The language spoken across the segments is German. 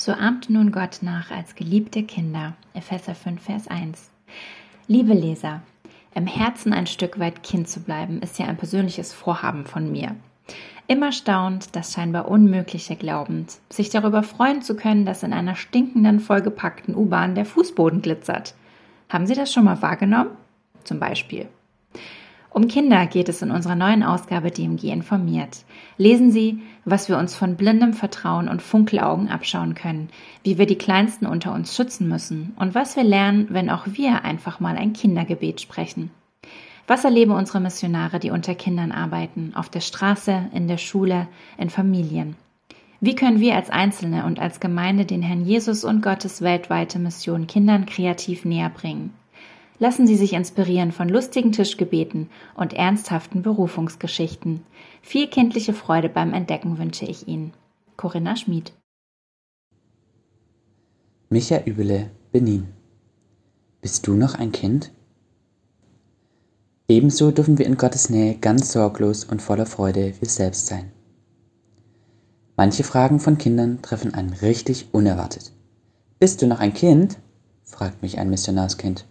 So ahmt nun Gott nach als geliebte Kinder. Epheser 5, Vers 1. Liebe Leser, im Herzen ein Stück weit Kind zu bleiben, ist ja ein persönliches Vorhaben von mir. Immer staunt, das scheinbar Unmögliche glaubend, sich darüber freuen zu können, dass in einer stinkenden, vollgepackten U-Bahn der Fußboden glitzert. Haben Sie das schon mal wahrgenommen? Zum Beispiel. Um Kinder geht es in unserer neuen Ausgabe DMG informiert. Lesen Sie, was wir uns von blindem Vertrauen und Funkelaugen abschauen können, wie wir die Kleinsten unter uns schützen müssen und was wir lernen, wenn auch wir einfach mal ein Kindergebet sprechen. Was erleben unsere Missionare, die unter Kindern arbeiten, auf der Straße, in der Schule, in Familien? Wie können wir als Einzelne und als Gemeinde den Herrn Jesus und Gottes weltweite Mission Kindern kreativ näher bringen? Lassen Sie sich inspirieren von lustigen Tischgebeten und ernsthaften Berufungsgeschichten. Viel kindliche Freude beim Entdecken wünsche ich Ihnen. Corinna Schmid. Micha Übele, Benin. Bist du noch ein Kind? Ebenso dürfen wir in Gottes Nähe ganz sorglos und voller Freude wir selbst sein. Manche Fragen von Kindern treffen einen richtig unerwartet. Bist du noch ein Kind? fragt mich ein Missionarskind.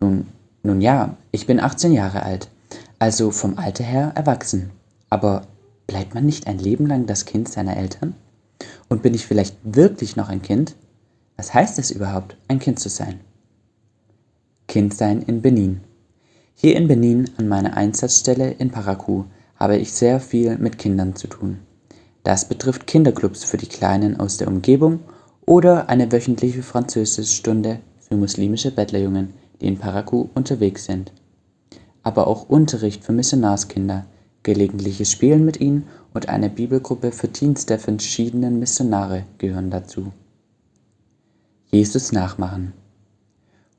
Nun, nun ja, ich bin 18 Jahre alt, also vom Alter her erwachsen. Aber bleibt man nicht ein Leben lang das Kind seiner Eltern? Und bin ich vielleicht wirklich noch ein Kind? Was heißt es überhaupt, ein Kind zu sein? Kind sein in Benin. Hier in Benin an meiner Einsatzstelle in Parakou habe ich sehr viel mit Kindern zu tun. Das betrifft Kinderclubs für die Kleinen aus der Umgebung oder eine wöchentliche Französischstunde für muslimische Bettlerjungen die in Parakou unterwegs sind. Aber auch Unterricht für Missionarskinder, gelegentliches Spielen mit ihnen und eine Bibelgruppe für Teens der verschiedenen Missionare gehören dazu. Jesus nachmachen.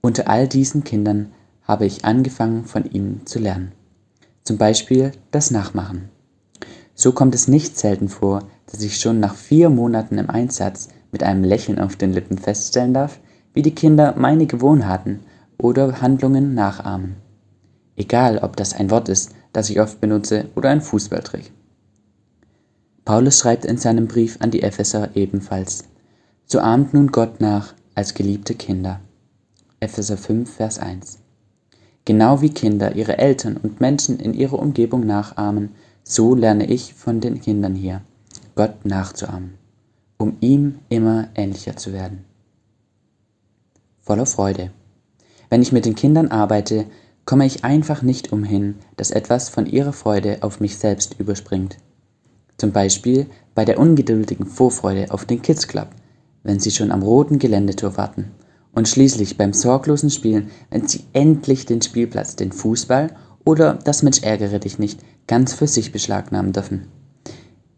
Unter all diesen Kindern habe ich angefangen, von ihnen zu lernen. Zum Beispiel das Nachmachen. So kommt es nicht selten vor, dass ich schon nach vier Monaten im Einsatz mit einem Lächeln auf den Lippen feststellen darf, wie die Kinder meine Gewohnheiten oder Handlungen nachahmen. Egal, ob das ein Wort ist, das ich oft benutze, oder ein Fußballtrick. Paulus schreibt in seinem Brief an die Epheser ebenfalls, So ahmt nun Gott nach als geliebte Kinder. Epheser 5, Vers 1. Genau wie Kinder ihre Eltern und Menschen in ihrer Umgebung nachahmen, so lerne ich von den Kindern hier, Gott nachzuahmen, um ihm immer ähnlicher zu werden. Voller Freude. Wenn ich mit den Kindern arbeite, komme ich einfach nicht umhin, dass etwas von ihrer Freude auf mich selbst überspringt. Zum Beispiel bei der ungeduldigen Vorfreude auf den Kids Club, wenn sie schon am roten Geländetor warten. Und schließlich beim sorglosen Spielen, wenn sie endlich den Spielplatz, den Fußball oder das Mensch ärgere dich nicht ganz für sich beschlagnahmen dürfen.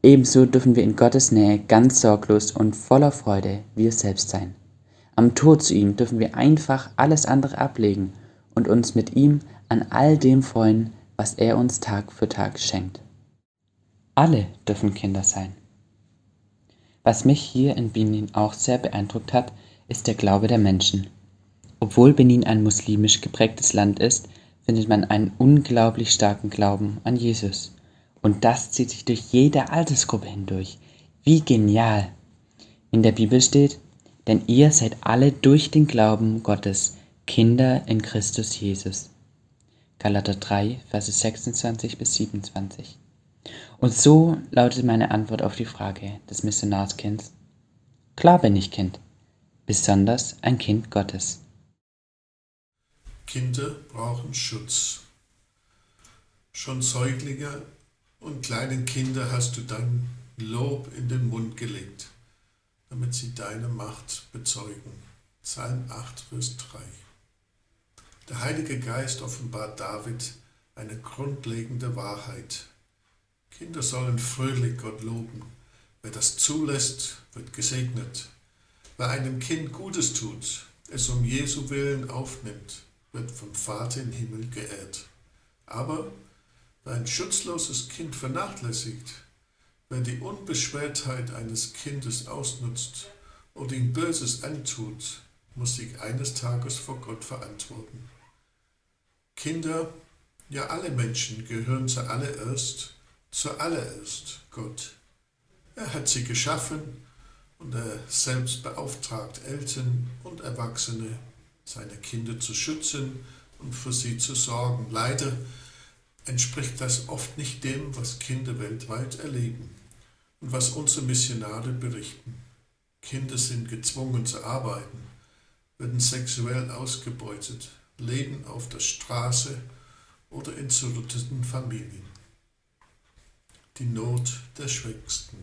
Ebenso dürfen wir in Gottes Nähe ganz sorglos und voller Freude wir selbst sein. Am Tod zu ihm dürfen wir einfach alles andere ablegen und uns mit ihm an all dem freuen, was er uns Tag für Tag schenkt. Alle dürfen Kinder sein. Was mich hier in Benin auch sehr beeindruckt hat, ist der Glaube der Menschen. Obwohl Benin ein muslimisch geprägtes Land ist, findet man einen unglaublich starken Glauben an Jesus. Und das zieht sich durch jede Altersgruppe hindurch. Wie genial! In der Bibel steht, denn ihr seid alle durch den Glauben Gottes Kinder in Christus Jesus. Galater 3, Verse 26 bis 27. Und so lautet meine Antwort auf die Frage des Missionarskinds. Klar bin ich Kind, besonders ein Kind Gottes. Kinder brauchen Schutz. Schon Säuglinge und kleinen Kinder hast du dein Lob in den Mund gelegt damit sie deine Macht bezeugen. Psalm 8, Vers 3. Der Heilige Geist offenbart David eine grundlegende Wahrheit. Kinder sollen fröhlich Gott loben. Wer das zulässt, wird gesegnet. Wer einem Kind Gutes tut, es um Jesu Willen aufnimmt, wird vom Vater im Himmel geehrt. Aber wer ein schutzloses Kind vernachlässigt, Wer die Unbeschwertheit eines Kindes ausnutzt oder ihm Böses antut, muss sich eines Tages vor Gott verantworten. Kinder, ja alle Menschen gehören zuallererst, zuallererst Gott. Er hat sie geschaffen und er selbst beauftragt Eltern und Erwachsene, seine Kinder zu schützen und für sie zu sorgen. Leider entspricht das oft nicht dem, was Kinder weltweit erleben und was unsere Missionare berichten. Kinder sind gezwungen zu arbeiten, werden sexuell ausgebeutet, leben auf der Straße oder in zerrütteten Familien. Die Not der Schwächsten.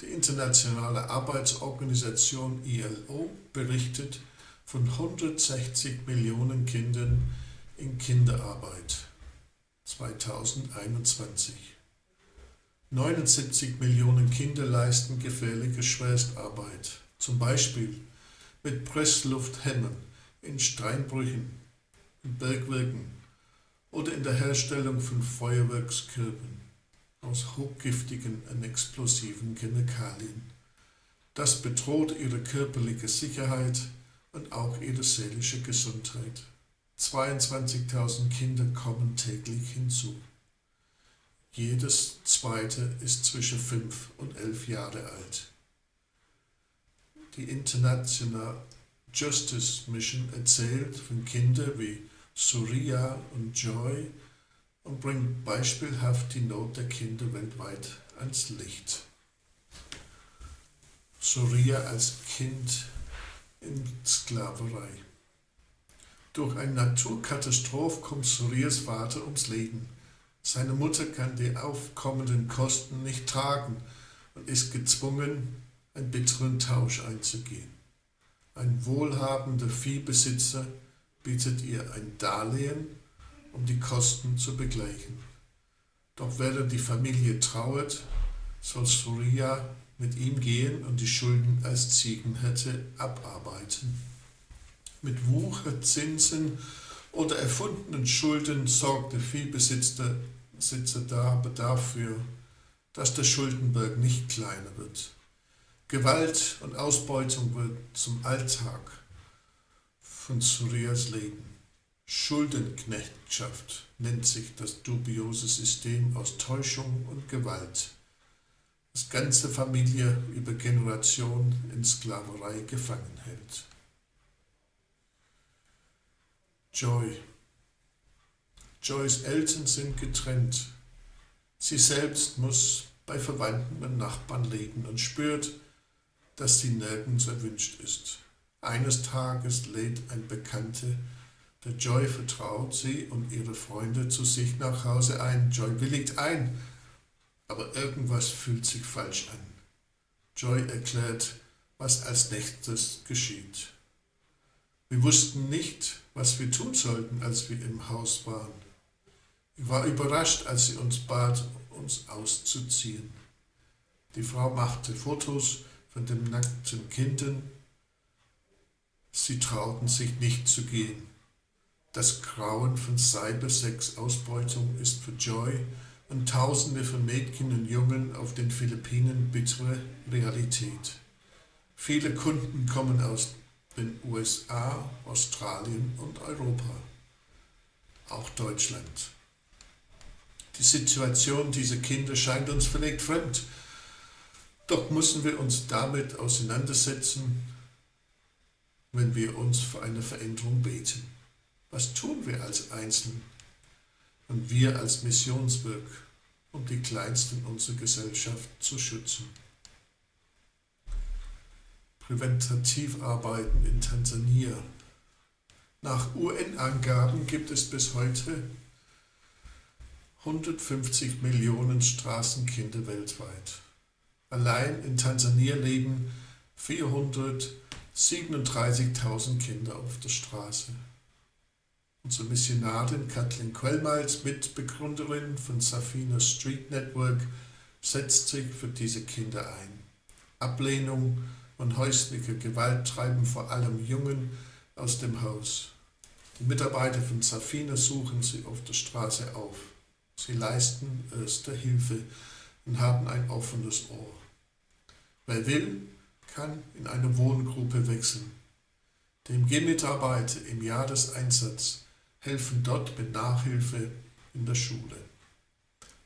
Die Internationale Arbeitsorganisation ILO berichtet von 160 Millionen Kindern in Kinderarbeit 2021. 79 Millionen Kinder leisten gefährliche Schwerstarbeit, zum Beispiel mit Presslufthämmern in Steinbrüchen, in Bergwerken oder in der Herstellung von Feuerwerkskörpern aus hochgiftigen und explosiven Chemikalien. Das bedroht ihre körperliche Sicherheit und auch ihre seelische Gesundheit. 22.000 Kinder kommen täglich hinzu. Jedes zweite ist zwischen 5 und 11 Jahre alt. Die International Justice Mission erzählt von Kindern wie Surya und Joy und bringt beispielhaft die Not der Kinder weltweit ans Licht. Surya als Kind in Sklaverei. Durch eine Naturkatastrophe kommt Suryas Vater ums Leben. Seine Mutter kann die aufkommenden Kosten nicht tragen und ist gezwungen, einen bitteren Tausch einzugehen. Ein wohlhabender Viehbesitzer bietet ihr ein Darlehen, um die Kosten zu begleichen. Doch während die Familie trauert, soll Surya mit ihm gehen und die Schulden als Ziegenhirte abarbeiten. Mit Wucherzinsen oder erfundenen Schulden sorgt der Viehbesitzer da aber dafür, dass der Schuldenberg nicht kleiner wird. Gewalt und Ausbeutung wird zum Alltag von Suryas Leben. Schuldenknechtschaft nennt sich das dubiose System aus Täuschung und Gewalt, das ganze Familie über Generationen in Sklaverei gefangen hält. Joy. Joys Eltern sind getrennt. Sie selbst muss bei Verwandten und Nachbarn leben und spürt, dass sie nirgends erwünscht ist. Eines Tages lädt ein Bekannter, der Joy vertraut sie und ihre Freunde zu sich nach Hause ein. Joy willigt ein, aber irgendwas fühlt sich falsch an. Joy erklärt, was als nächstes geschieht. Wir wussten nicht, was wir tun sollten, als wir im Haus waren. Ich war überrascht, als sie uns bat, uns auszuziehen. Die Frau machte Fotos von den nackten Kindern. Sie trauten sich nicht zu gehen. Das Grauen von Cybersex-Ausbeutung ist für Joy und Tausende von Mädchen und Jungen auf den Philippinen bittere Realität. Viele Kunden kommen aus den USA, Australien und Europa, auch Deutschland. Die Situation dieser Kinder scheint uns völlig fremd doch müssen wir uns damit auseinandersetzen, wenn wir uns für eine Veränderung beten. Was tun wir als Einzelne und wir als Missionswerk, um die Kleinsten unserer Gesellschaft zu schützen? Präventativ-Arbeiten in Tansania. Nach UN-Angaben gibt es bis heute 150 Millionen Straßenkinder weltweit. Allein in Tansania leben 437.000 Kinder auf der Straße. Unsere Missionarin Kathleen Quellmals, Mitbegründerin von Safina Street Network, setzt sich für diese Kinder ein. Ablehnung und häusliche Gewalt treiben vor allem Jungen aus dem Haus. Die Mitarbeiter von Safina suchen sie auf der Straße auf. Sie leisten erste Hilfe und haben ein offenes Ohr. Wer will, kann in eine Wohngruppe wechseln. Dem G-Mitarbeiter im Jahreseinsatz helfen dort mit Nachhilfe in der Schule.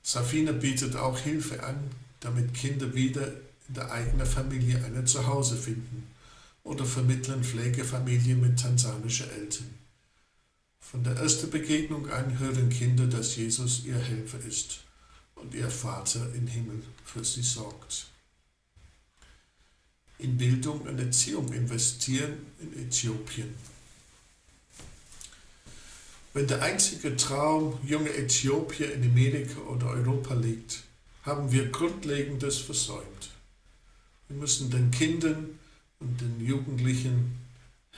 Safina bietet auch Hilfe an, damit Kinder wieder in der eigenen Familie ein Zuhause finden oder vermitteln Pflegefamilien mit tansanischen Eltern. Von der ersten Begegnung an hören Kinder, dass Jesus ihr Helfer ist und ihr Vater im Himmel für sie sorgt. In Bildung und Erziehung investieren in Äthiopien. Wenn der einzige Traum junger Äthiopier in Amerika oder Europa liegt, haben wir Grundlegendes versäumt. Wir müssen den Kindern und den Jugendlichen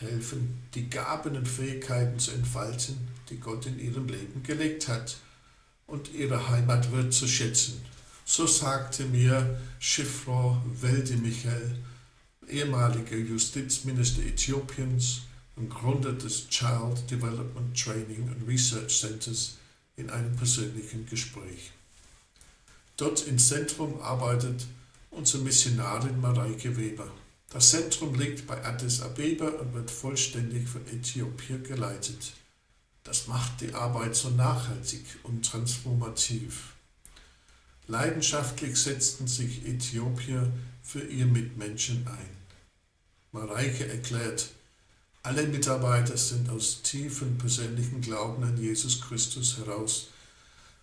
helfen, die Gaben und Fähigkeiten zu entfalten, die Gott in ihrem Leben gelegt hat und ihre Heimat wird zu schätzen. So sagte mir Schiffrau Welde Michael, ehemaliger Justizminister Äthiopiens und Gründer des Child Development Training and Research Centers, in einem persönlichen Gespräch. Dort im Zentrum arbeitet unsere Missionarin Mareike Weber. Das Zentrum liegt bei Addis Abeba und wird vollständig von Äthiopien geleitet. Das macht die Arbeit so nachhaltig und transformativ. Leidenschaftlich setzten sich Äthiopier für ihr Mitmenschen ein. Mareike erklärt, alle Mitarbeiter sind aus tiefem persönlichen Glauben an Jesus Christus heraus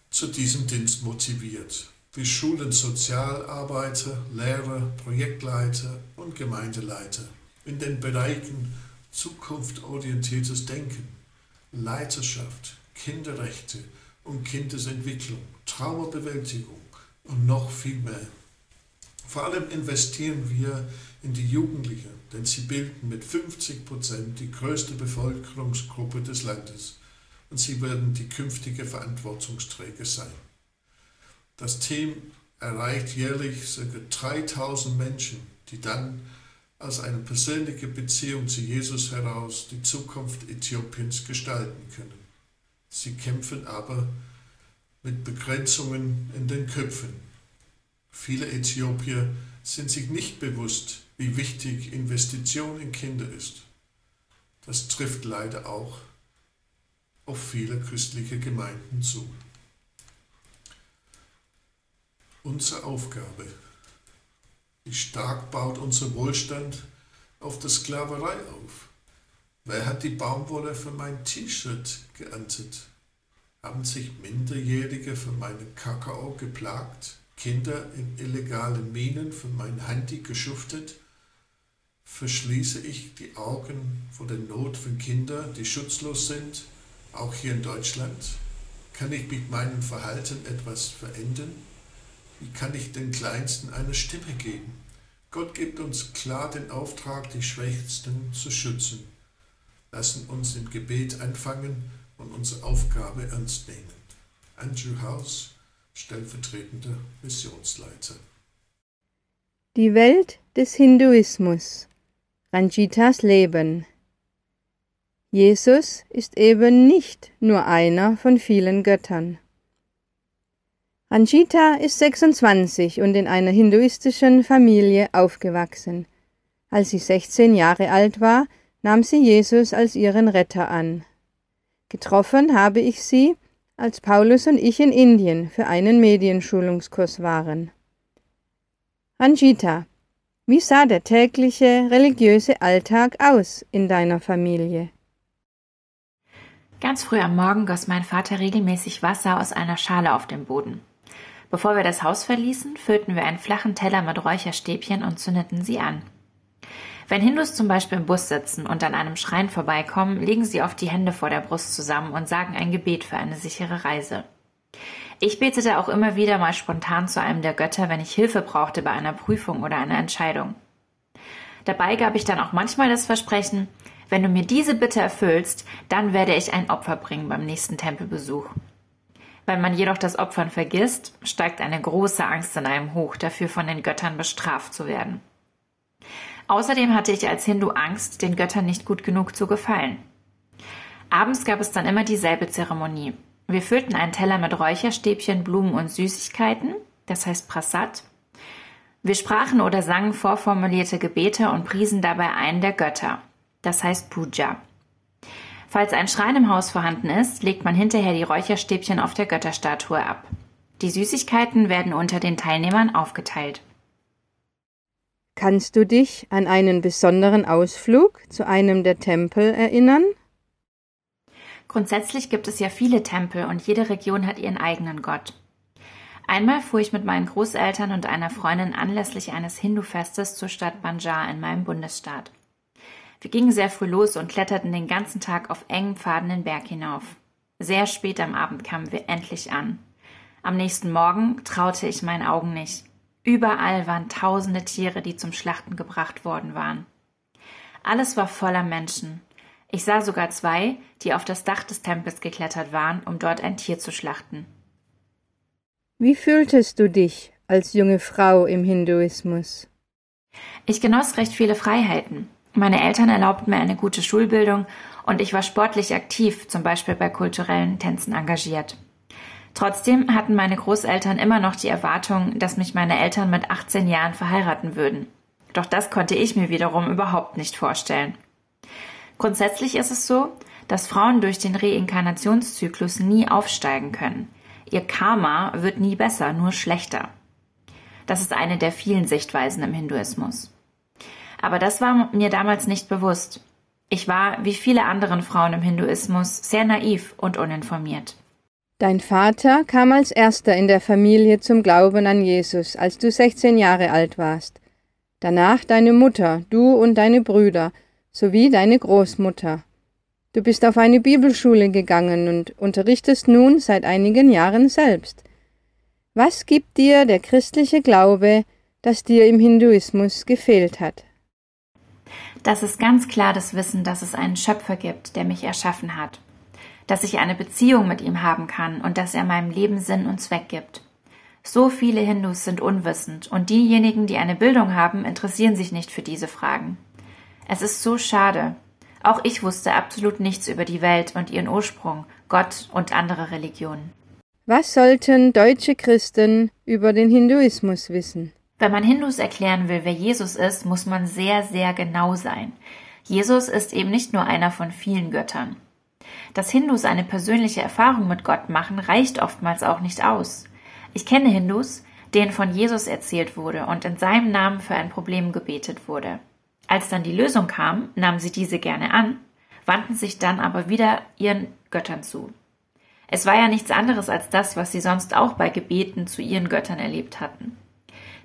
zu diesem Dienst motiviert. Wir schulen Sozialarbeiter, Lehrer, Projektleiter und Gemeindeleiter in den Bereichen zukunftsorientiertes Denken, Leiterschaft, Kinderrechte und Kindesentwicklung, Traumabewältigung und noch viel mehr. Vor allem investieren wir in die Jugendlichen, denn sie bilden mit 50 Prozent die größte Bevölkerungsgruppe des Landes und sie werden die künftige Verantwortungsträger sein. Das Team erreicht jährlich ca. 3000 Menschen, die dann aus einer persönlichen Beziehung zu Jesus heraus die Zukunft Äthiopiens gestalten können. Sie kämpfen aber mit Begrenzungen in den Köpfen. Viele Äthiopier sind sich nicht bewusst, wie wichtig Investition in Kinder ist. Das trifft leider auch auf viele christliche Gemeinden zu. Unsere Aufgabe wie stark baut unser Wohlstand auf der Sklaverei auf? Wer hat die Baumwolle für mein T-Shirt geerntet? Haben sich Minderjährige für meinen Kakao geplagt? Kinder in illegalen Minen für mein Handy geschuftet? Verschließe ich die Augen vor der Not von Kindern, die schutzlos sind, auch hier in Deutschland? Kann ich mit meinem Verhalten etwas verändern? Wie kann ich den Kleinsten eine Stimme geben? Gott gibt uns klar den Auftrag, die Schwächsten zu schützen. Lassen uns im Gebet anfangen und unsere Aufgabe ernst nehmen. Andrew House, stellvertretender Missionsleiter. Die Welt des Hinduismus. Ranjitas Leben. Jesus ist eben nicht nur einer von vielen Göttern. Ranjita ist 26 und in einer hinduistischen Familie aufgewachsen. Als sie 16 Jahre alt war, nahm sie Jesus als ihren Retter an. Getroffen habe ich sie, als Paulus und ich in Indien für einen Medienschulungskurs waren. Ranjita, wie sah der tägliche religiöse Alltag aus in deiner Familie? Ganz früh am Morgen goss mein Vater regelmäßig Wasser aus einer Schale auf den Boden. Bevor wir das Haus verließen, füllten wir einen flachen Teller mit Räucherstäbchen und zündeten sie an. Wenn Hindus zum Beispiel im Bus sitzen und an einem Schrein vorbeikommen, legen sie oft die Hände vor der Brust zusammen und sagen ein Gebet für eine sichere Reise. Ich betete auch immer wieder mal spontan zu einem der Götter, wenn ich Hilfe brauchte bei einer Prüfung oder einer Entscheidung. Dabei gab ich dann auch manchmal das Versprechen, wenn du mir diese Bitte erfüllst, dann werde ich ein Opfer bringen beim nächsten Tempelbesuch. Wenn man jedoch das Opfern vergisst, steigt eine große Angst in einem hoch, dafür von den Göttern bestraft zu werden. Außerdem hatte ich als Hindu Angst, den Göttern nicht gut genug zu gefallen. Abends gab es dann immer dieselbe Zeremonie. Wir füllten einen Teller mit Räucherstäbchen, Blumen und Süßigkeiten, das heißt Prasad. Wir sprachen oder sangen vorformulierte Gebete und priesen dabei einen der Götter, das heißt Puja. Falls ein Schrein im Haus vorhanden ist, legt man hinterher die Räucherstäbchen auf der Götterstatue ab. Die Süßigkeiten werden unter den Teilnehmern aufgeteilt. Kannst du dich an einen besonderen Ausflug zu einem der Tempel erinnern? Grundsätzlich gibt es ja viele Tempel und jede Region hat ihren eigenen Gott. Einmal fuhr ich mit meinen Großeltern und einer Freundin anlässlich eines Hindu-Festes zur Stadt Banjar in meinem Bundesstaat. Wir gingen sehr früh los und kletterten den ganzen Tag auf engen Pfaden den Berg hinauf. Sehr spät am Abend kamen wir endlich an. Am nächsten Morgen traute ich meinen Augen nicht. Überall waren tausende Tiere, die zum Schlachten gebracht worden waren. Alles war voller Menschen. Ich sah sogar zwei, die auf das Dach des Tempels geklettert waren, um dort ein Tier zu schlachten. Wie fühltest du dich als junge Frau im Hinduismus? Ich genoss recht viele Freiheiten. Meine Eltern erlaubten mir eine gute Schulbildung und ich war sportlich aktiv, zum Beispiel bei kulturellen Tänzen engagiert. Trotzdem hatten meine Großeltern immer noch die Erwartung, dass mich meine Eltern mit 18 Jahren verheiraten würden. Doch das konnte ich mir wiederum überhaupt nicht vorstellen. Grundsätzlich ist es so, dass Frauen durch den Reinkarnationszyklus nie aufsteigen können. Ihr Karma wird nie besser, nur schlechter. Das ist eine der vielen Sichtweisen im Hinduismus. Aber das war mir damals nicht bewusst. Ich war, wie viele anderen Frauen im Hinduismus, sehr naiv und uninformiert. Dein Vater kam als erster in der Familie zum Glauben an Jesus, als du 16 Jahre alt warst. Danach deine Mutter, du und deine Brüder, sowie deine Großmutter. Du bist auf eine Bibelschule gegangen und unterrichtest nun seit einigen Jahren selbst. Was gibt dir der christliche Glaube, das dir im Hinduismus gefehlt hat? Das ist ganz klar das Wissen, dass es einen Schöpfer gibt, der mich erschaffen hat dass ich eine Beziehung mit ihm haben kann und dass er meinem Leben Sinn und Zweck gibt. So viele Hindus sind unwissend und diejenigen, die eine Bildung haben, interessieren sich nicht für diese Fragen. Es ist so schade. Auch ich wusste absolut nichts über die Welt und ihren Ursprung, Gott und andere Religionen. Was sollten deutsche Christen über den Hinduismus wissen? Wenn man Hindus erklären will, wer Jesus ist, muss man sehr, sehr genau sein. Jesus ist eben nicht nur einer von vielen Göttern. Dass Hindus eine persönliche Erfahrung mit Gott machen, reicht oftmals auch nicht aus. Ich kenne Hindus, denen von Jesus erzählt wurde und in seinem Namen für ein Problem gebetet wurde. Als dann die Lösung kam, nahmen sie diese gerne an, wandten sich dann aber wieder ihren Göttern zu. Es war ja nichts anderes als das, was sie sonst auch bei Gebeten zu ihren Göttern erlebt hatten.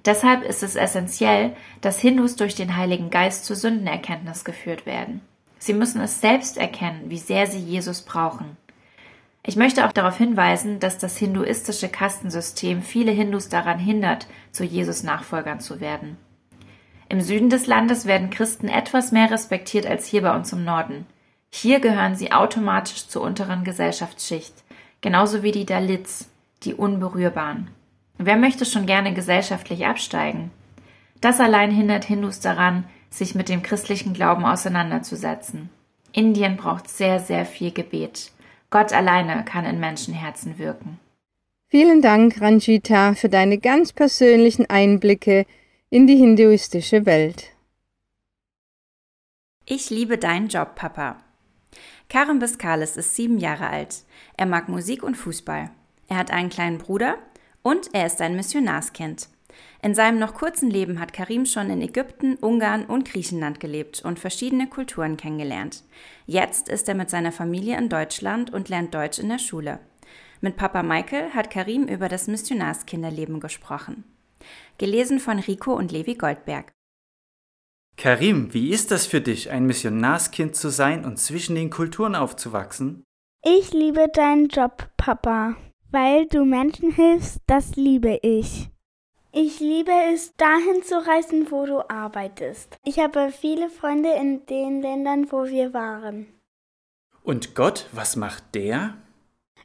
Deshalb ist es essentiell, dass Hindus durch den Heiligen Geist zur Sündenerkenntnis geführt werden. Sie müssen es selbst erkennen, wie sehr sie Jesus brauchen. Ich möchte auch darauf hinweisen, dass das hinduistische Kastensystem viele Hindus daran hindert, zu Jesus Nachfolgern zu werden. Im Süden des Landes werden Christen etwas mehr respektiert als hier bei uns im Norden. Hier gehören sie automatisch zur unteren Gesellschaftsschicht, genauso wie die Dalits, die Unberührbaren. Wer möchte schon gerne gesellschaftlich absteigen? Das allein hindert Hindus daran, sich mit dem christlichen Glauben auseinanderzusetzen. Indien braucht sehr, sehr viel Gebet. Gott alleine kann in Menschenherzen wirken. Vielen Dank, Ranjita, für deine ganz persönlichen Einblicke in die hinduistische Welt. Ich liebe deinen Job, Papa. Karim Biskalis ist sieben Jahre alt. Er mag Musik und Fußball. Er hat einen kleinen Bruder und er ist ein Missionarskind. In seinem noch kurzen Leben hat Karim schon in Ägypten, Ungarn und Griechenland gelebt und verschiedene Kulturen kennengelernt. Jetzt ist er mit seiner Familie in Deutschland und lernt Deutsch in der Schule. Mit Papa Michael hat Karim über das Missionarskinderleben gesprochen. Gelesen von Rico und Levi Goldberg. Karim, wie ist das für dich, ein Missionarskind zu sein und zwischen den Kulturen aufzuwachsen? Ich liebe deinen Job, Papa. Weil du Menschen hilfst, das liebe ich. Ich liebe es, dahin zu reisen, wo du arbeitest. Ich habe viele Freunde in den Ländern, wo wir waren. Und Gott, was macht der?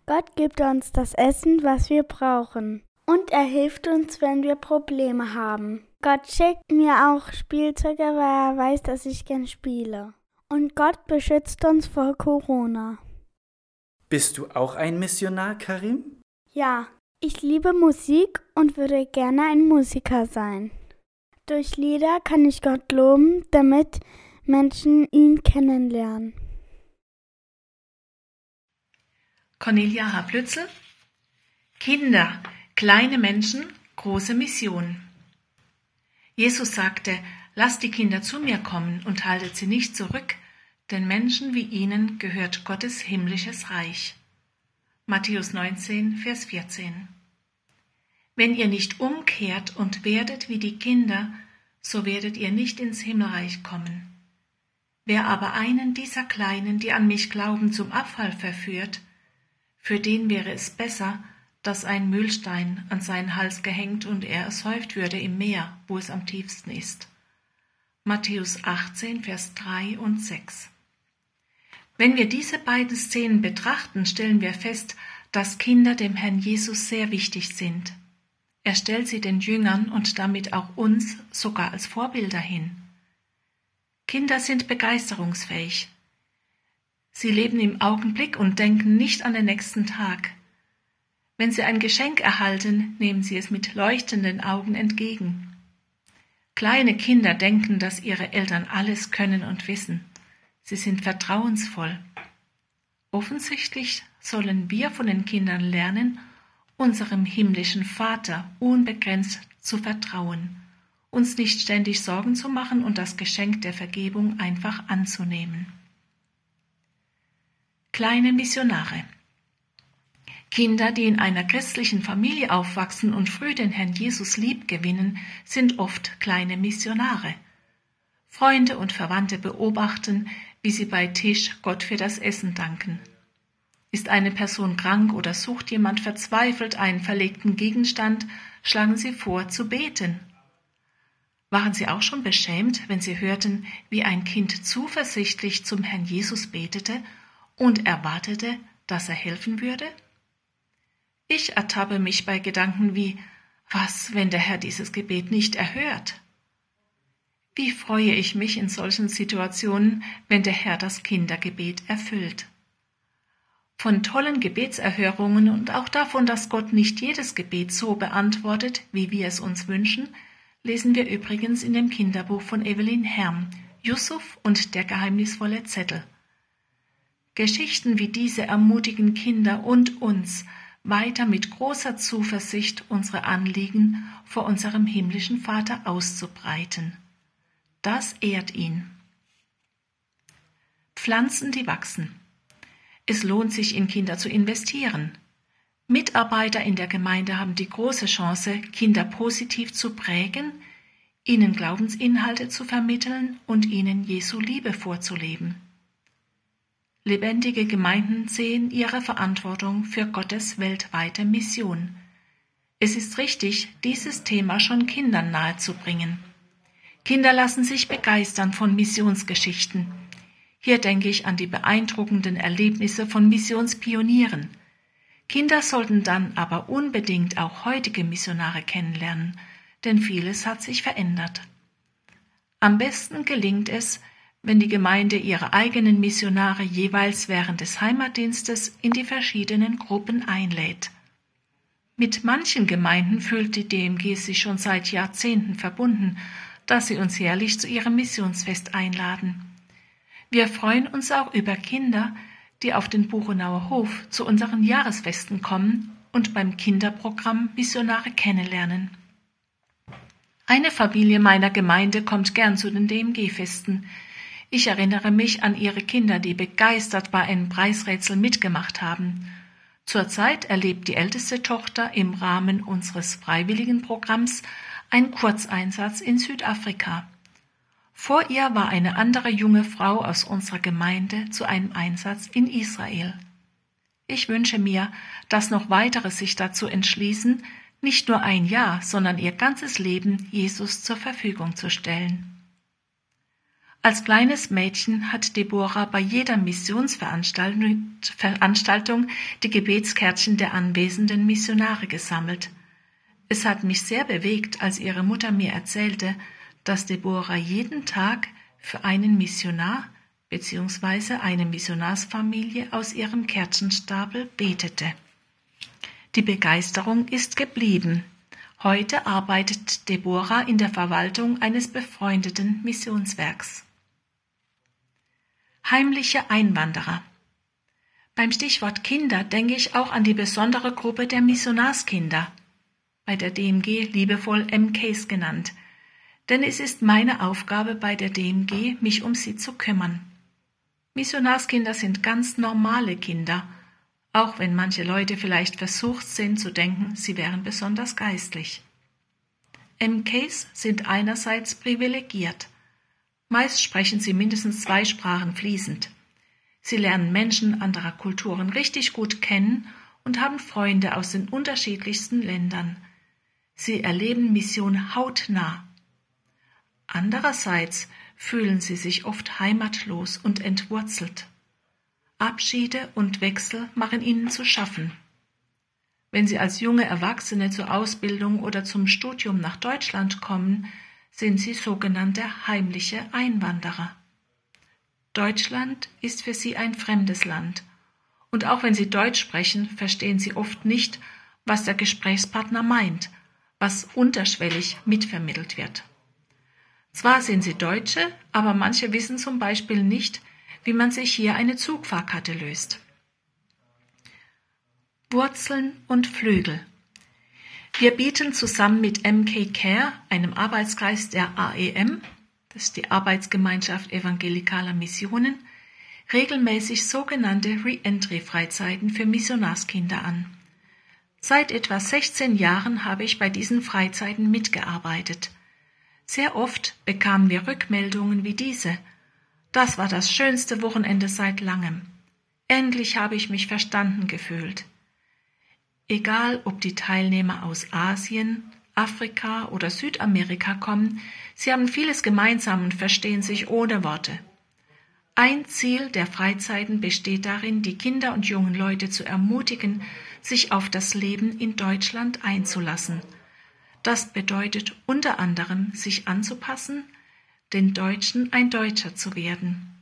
Gott gibt uns das Essen, was wir brauchen. Und er hilft uns, wenn wir Probleme haben. Gott schickt mir auch Spielzeuge, weil er weiß, dass ich gern spiele. Und Gott beschützt uns vor Corona. Bist du auch ein Missionar, Karim? Ja, ich liebe Musik und würde gerne ein Musiker sein. Durch Lieder kann ich Gott loben, damit Menschen ihn kennenlernen. Cornelia Hablützel Kinder, kleine Menschen, große Mission. Jesus sagte, Lasst die Kinder zu mir kommen und haltet sie nicht zurück, denn Menschen wie ihnen gehört Gottes himmlisches Reich. Matthäus 19, Vers 14. Wenn ihr nicht umkehrt und werdet wie die Kinder, so werdet ihr nicht ins Himmelreich kommen. Wer aber einen dieser Kleinen, die an mich glauben, zum Abfall verführt, für den wäre es besser, dass ein Mühlstein an seinen Hals gehängt und er ersäuft würde im Meer, wo es am tiefsten ist. Matthäus 18, Vers 3 und 6. Wenn wir diese beiden Szenen betrachten, stellen wir fest, dass Kinder dem Herrn Jesus sehr wichtig sind. Er stellt sie den Jüngern und damit auch uns sogar als Vorbilder hin. Kinder sind begeisterungsfähig. Sie leben im Augenblick und denken nicht an den nächsten Tag. Wenn sie ein Geschenk erhalten, nehmen sie es mit leuchtenden Augen entgegen. Kleine Kinder denken, dass ihre Eltern alles können und wissen. Sie sind vertrauensvoll. Offensichtlich sollen wir von den Kindern lernen, unserem himmlischen Vater unbegrenzt zu vertrauen, uns nicht ständig Sorgen zu machen und das Geschenk der Vergebung einfach anzunehmen. Kleine Missionare Kinder, die in einer christlichen Familie aufwachsen und früh den Herrn Jesus lieb gewinnen, sind oft kleine Missionare. Freunde und Verwandte beobachten, wie sie bei Tisch Gott für das Essen danken. Ist eine Person krank oder sucht jemand verzweifelt einen verlegten Gegenstand, schlagen sie vor zu beten. Waren sie auch schon beschämt, wenn sie hörten, wie ein Kind zuversichtlich zum Herrn Jesus betete und erwartete, dass er helfen würde? Ich ertappe mich bei Gedanken wie, was, wenn der Herr dieses Gebet nicht erhört? Wie freue ich mich in solchen Situationen, wenn der Herr das Kindergebet erfüllt? Von tollen Gebetserhörungen und auch davon, dass Gott nicht jedes Gebet so beantwortet, wie wir es uns wünschen, lesen wir übrigens in dem Kinderbuch von Evelyn Herm, Yusuf und der geheimnisvolle Zettel. Geschichten wie diese ermutigen Kinder und uns, weiter mit großer Zuversicht unsere Anliegen vor unserem himmlischen Vater auszubreiten. Das ehrt ihn. Pflanzen, die wachsen. Es lohnt sich, in Kinder zu investieren. Mitarbeiter in der Gemeinde haben die große Chance, Kinder positiv zu prägen, ihnen Glaubensinhalte zu vermitteln und ihnen Jesu Liebe vorzuleben. Lebendige Gemeinden sehen ihre Verantwortung für Gottes weltweite Mission. Es ist richtig, dieses Thema schon Kindern nahezubringen. Kinder lassen sich begeistern von Missionsgeschichten. Hier denke ich an die beeindruckenden Erlebnisse von Missionspionieren. Kinder sollten dann aber unbedingt auch heutige Missionare kennenlernen, denn vieles hat sich verändert. Am besten gelingt es, wenn die Gemeinde ihre eigenen Missionare jeweils während des Heimatdienstes in die verschiedenen Gruppen einlädt. Mit manchen Gemeinden fühlt die DMG sich schon seit Jahrzehnten verbunden, dass sie uns jährlich zu ihrem Missionsfest einladen. Wir freuen uns auch über Kinder, die auf den Buchenauer Hof zu unseren Jahresfesten kommen und beim Kinderprogramm Missionare kennenlernen. Eine Familie meiner Gemeinde kommt gern zu den DMG-Festen. Ich erinnere mich an ihre Kinder, die begeistert bei einem Preisrätsel mitgemacht haben. Zurzeit erlebt die älteste Tochter im Rahmen unseres freiwilligen Einen Kurzeinsatz in Südafrika. Vor ihr war eine andere junge Frau aus unserer Gemeinde zu einem Einsatz in Israel. Ich wünsche mir, dass noch weitere sich dazu entschließen, nicht nur ein Jahr, sondern ihr ganzes Leben Jesus zur Verfügung zu stellen. Als kleines Mädchen hat Deborah bei jeder Missionsveranstaltung die Gebetskärtchen der anwesenden Missionare gesammelt. Es hat mich sehr bewegt, als ihre Mutter mir erzählte, dass Deborah jeden Tag für einen Missionar bzw. eine Missionarsfamilie aus ihrem Kärtchenstapel betete. Die Begeisterung ist geblieben. Heute arbeitet Deborah in der Verwaltung eines befreundeten Missionswerks. Heimliche Einwanderer. Beim Stichwort Kinder denke ich auch an die besondere Gruppe der Missionarskinder, bei der DMG liebevoll MKs genannt. denn es ist meine Aufgabe bei der DMG, mich um sie zu kümmern. Missionarskinder sind ganz normale Kinder, auch wenn manche Leute vielleicht versucht sind zu denken, sie wären besonders geistlich. MKs sind einerseits privilegiert. Meist sprechen sie mindestens zwei Sprachen fließend. Sie lernen Menschen anderer Kulturen richtig gut kennen und haben Freunde aus den unterschiedlichsten Ländern. Sie erleben Mission hautnah. Andererseits fühlen sie sich oft heimatlos und entwurzelt. Abschiede und Wechsel machen ihnen zu schaffen. Wenn sie als junge Erwachsene zur Ausbildung oder zum Studium nach Deutschland kommen, sind sie sogenannte heimliche Einwanderer. Deutschland ist für sie ein fremdes Land, und auch wenn sie Deutsch sprechen, verstehen sie oft nicht, was der Gesprächspartner meint, was unterschwellig mitvermittelt wird. Zwar sind sie Deutsche, aber manche wissen zum Beispiel nicht, wie man sich hier eine Zugfahrkarte löst. Wurzeln und Flügel. Wir bieten zusammen mit MK Care, einem Arbeitskreis der AEM, das ist die Arbeitsgemeinschaft evangelikaler Missionen, regelmäßig sogenannte Re-Entry-Freizeiten für Missionarskinder an. Seit etwa 16 Jahren habe ich bei diesen Freizeiten mitgearbeitet. Sehr oft bekamen wir Rückmeldungen wie diese. Das war das schönste Wochenende seit langem. Endlich habe ich mich verstanden gefühlt. Egal, ob die Teilnehmer aus Asien, Afrika oder Südamerika kommen, sie haben vieles gemeinsam und verstehen sich ohne Worte. Ein Ziel der Freizeiten besteht darin, die Kinder und jungen Leute zu ermutigen, sich auf das Leben in Deutschland einzulassen. Das bedeutet unter anderem, sich anzupassen, den Deutschen ein Deutscher zu werden.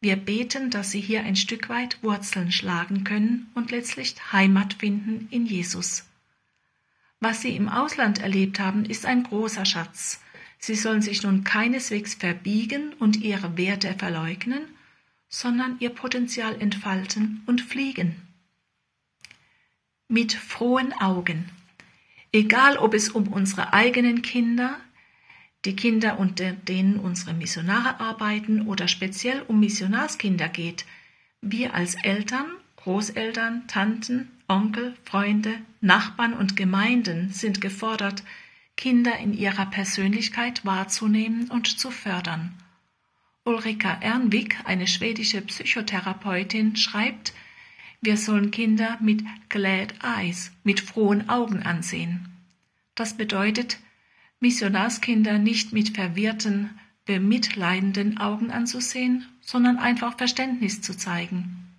Wir beten, dass sie hier ein Stück weit Wurzeln schlagen können und letztlich Heimat finden in Jesus. Was sie im Ausland erlebt haben, ist ein großer Schatz. Sie sollen sich nun keineswegs verbiegen und ihre Werte verleugnen, sondern ihr Potenzial entfalten und fliegen. Mit frohen Augen. Egal, ob es um unsere eigenen Kinder, die Kinder, unter denen unsere Missionare arbeiten oder speziell um Missionarskinder geht, wir als Eltern, Großeltern, Tanten, Onkel, Freunde, Nachbarn und Gemeinden sind gefordert, Kinder in ihrer Persönlichkeit wahrzunehmen und zu fördern. Ulrika Ernwig, eine schwedische Psychotherapeutin, schreibt, wir sollen Kinder mit glad eyes, mit frohen Augen ansehen. Das bedeutet, Missionarskinder nicht mit verwirrten, bemitleidenden Augen anzusehen, sondern einfach Verständnis zu zeigen.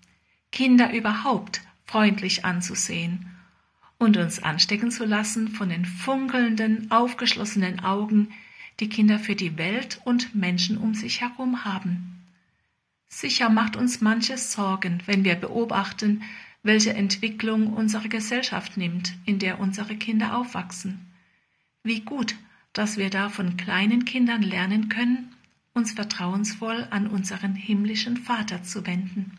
Kinder überhaupt freundlich anzusehen und uns anstecken zu lassen von den funkelnden, aufgeschlossenen Augen, die Kinder für die Welt und Menschen um sich herum haben. Sicher macht uns manches Sorgen, wenn wir beobachten, welche Entwicklung unsere Gesellschaft nimmt, in der unsere Kinder aufwachsen. Wie gut, dass wir da von kleinen Kindern lernen können, uns vertrauensvoll an unseren himmlischen Vater zu wenden.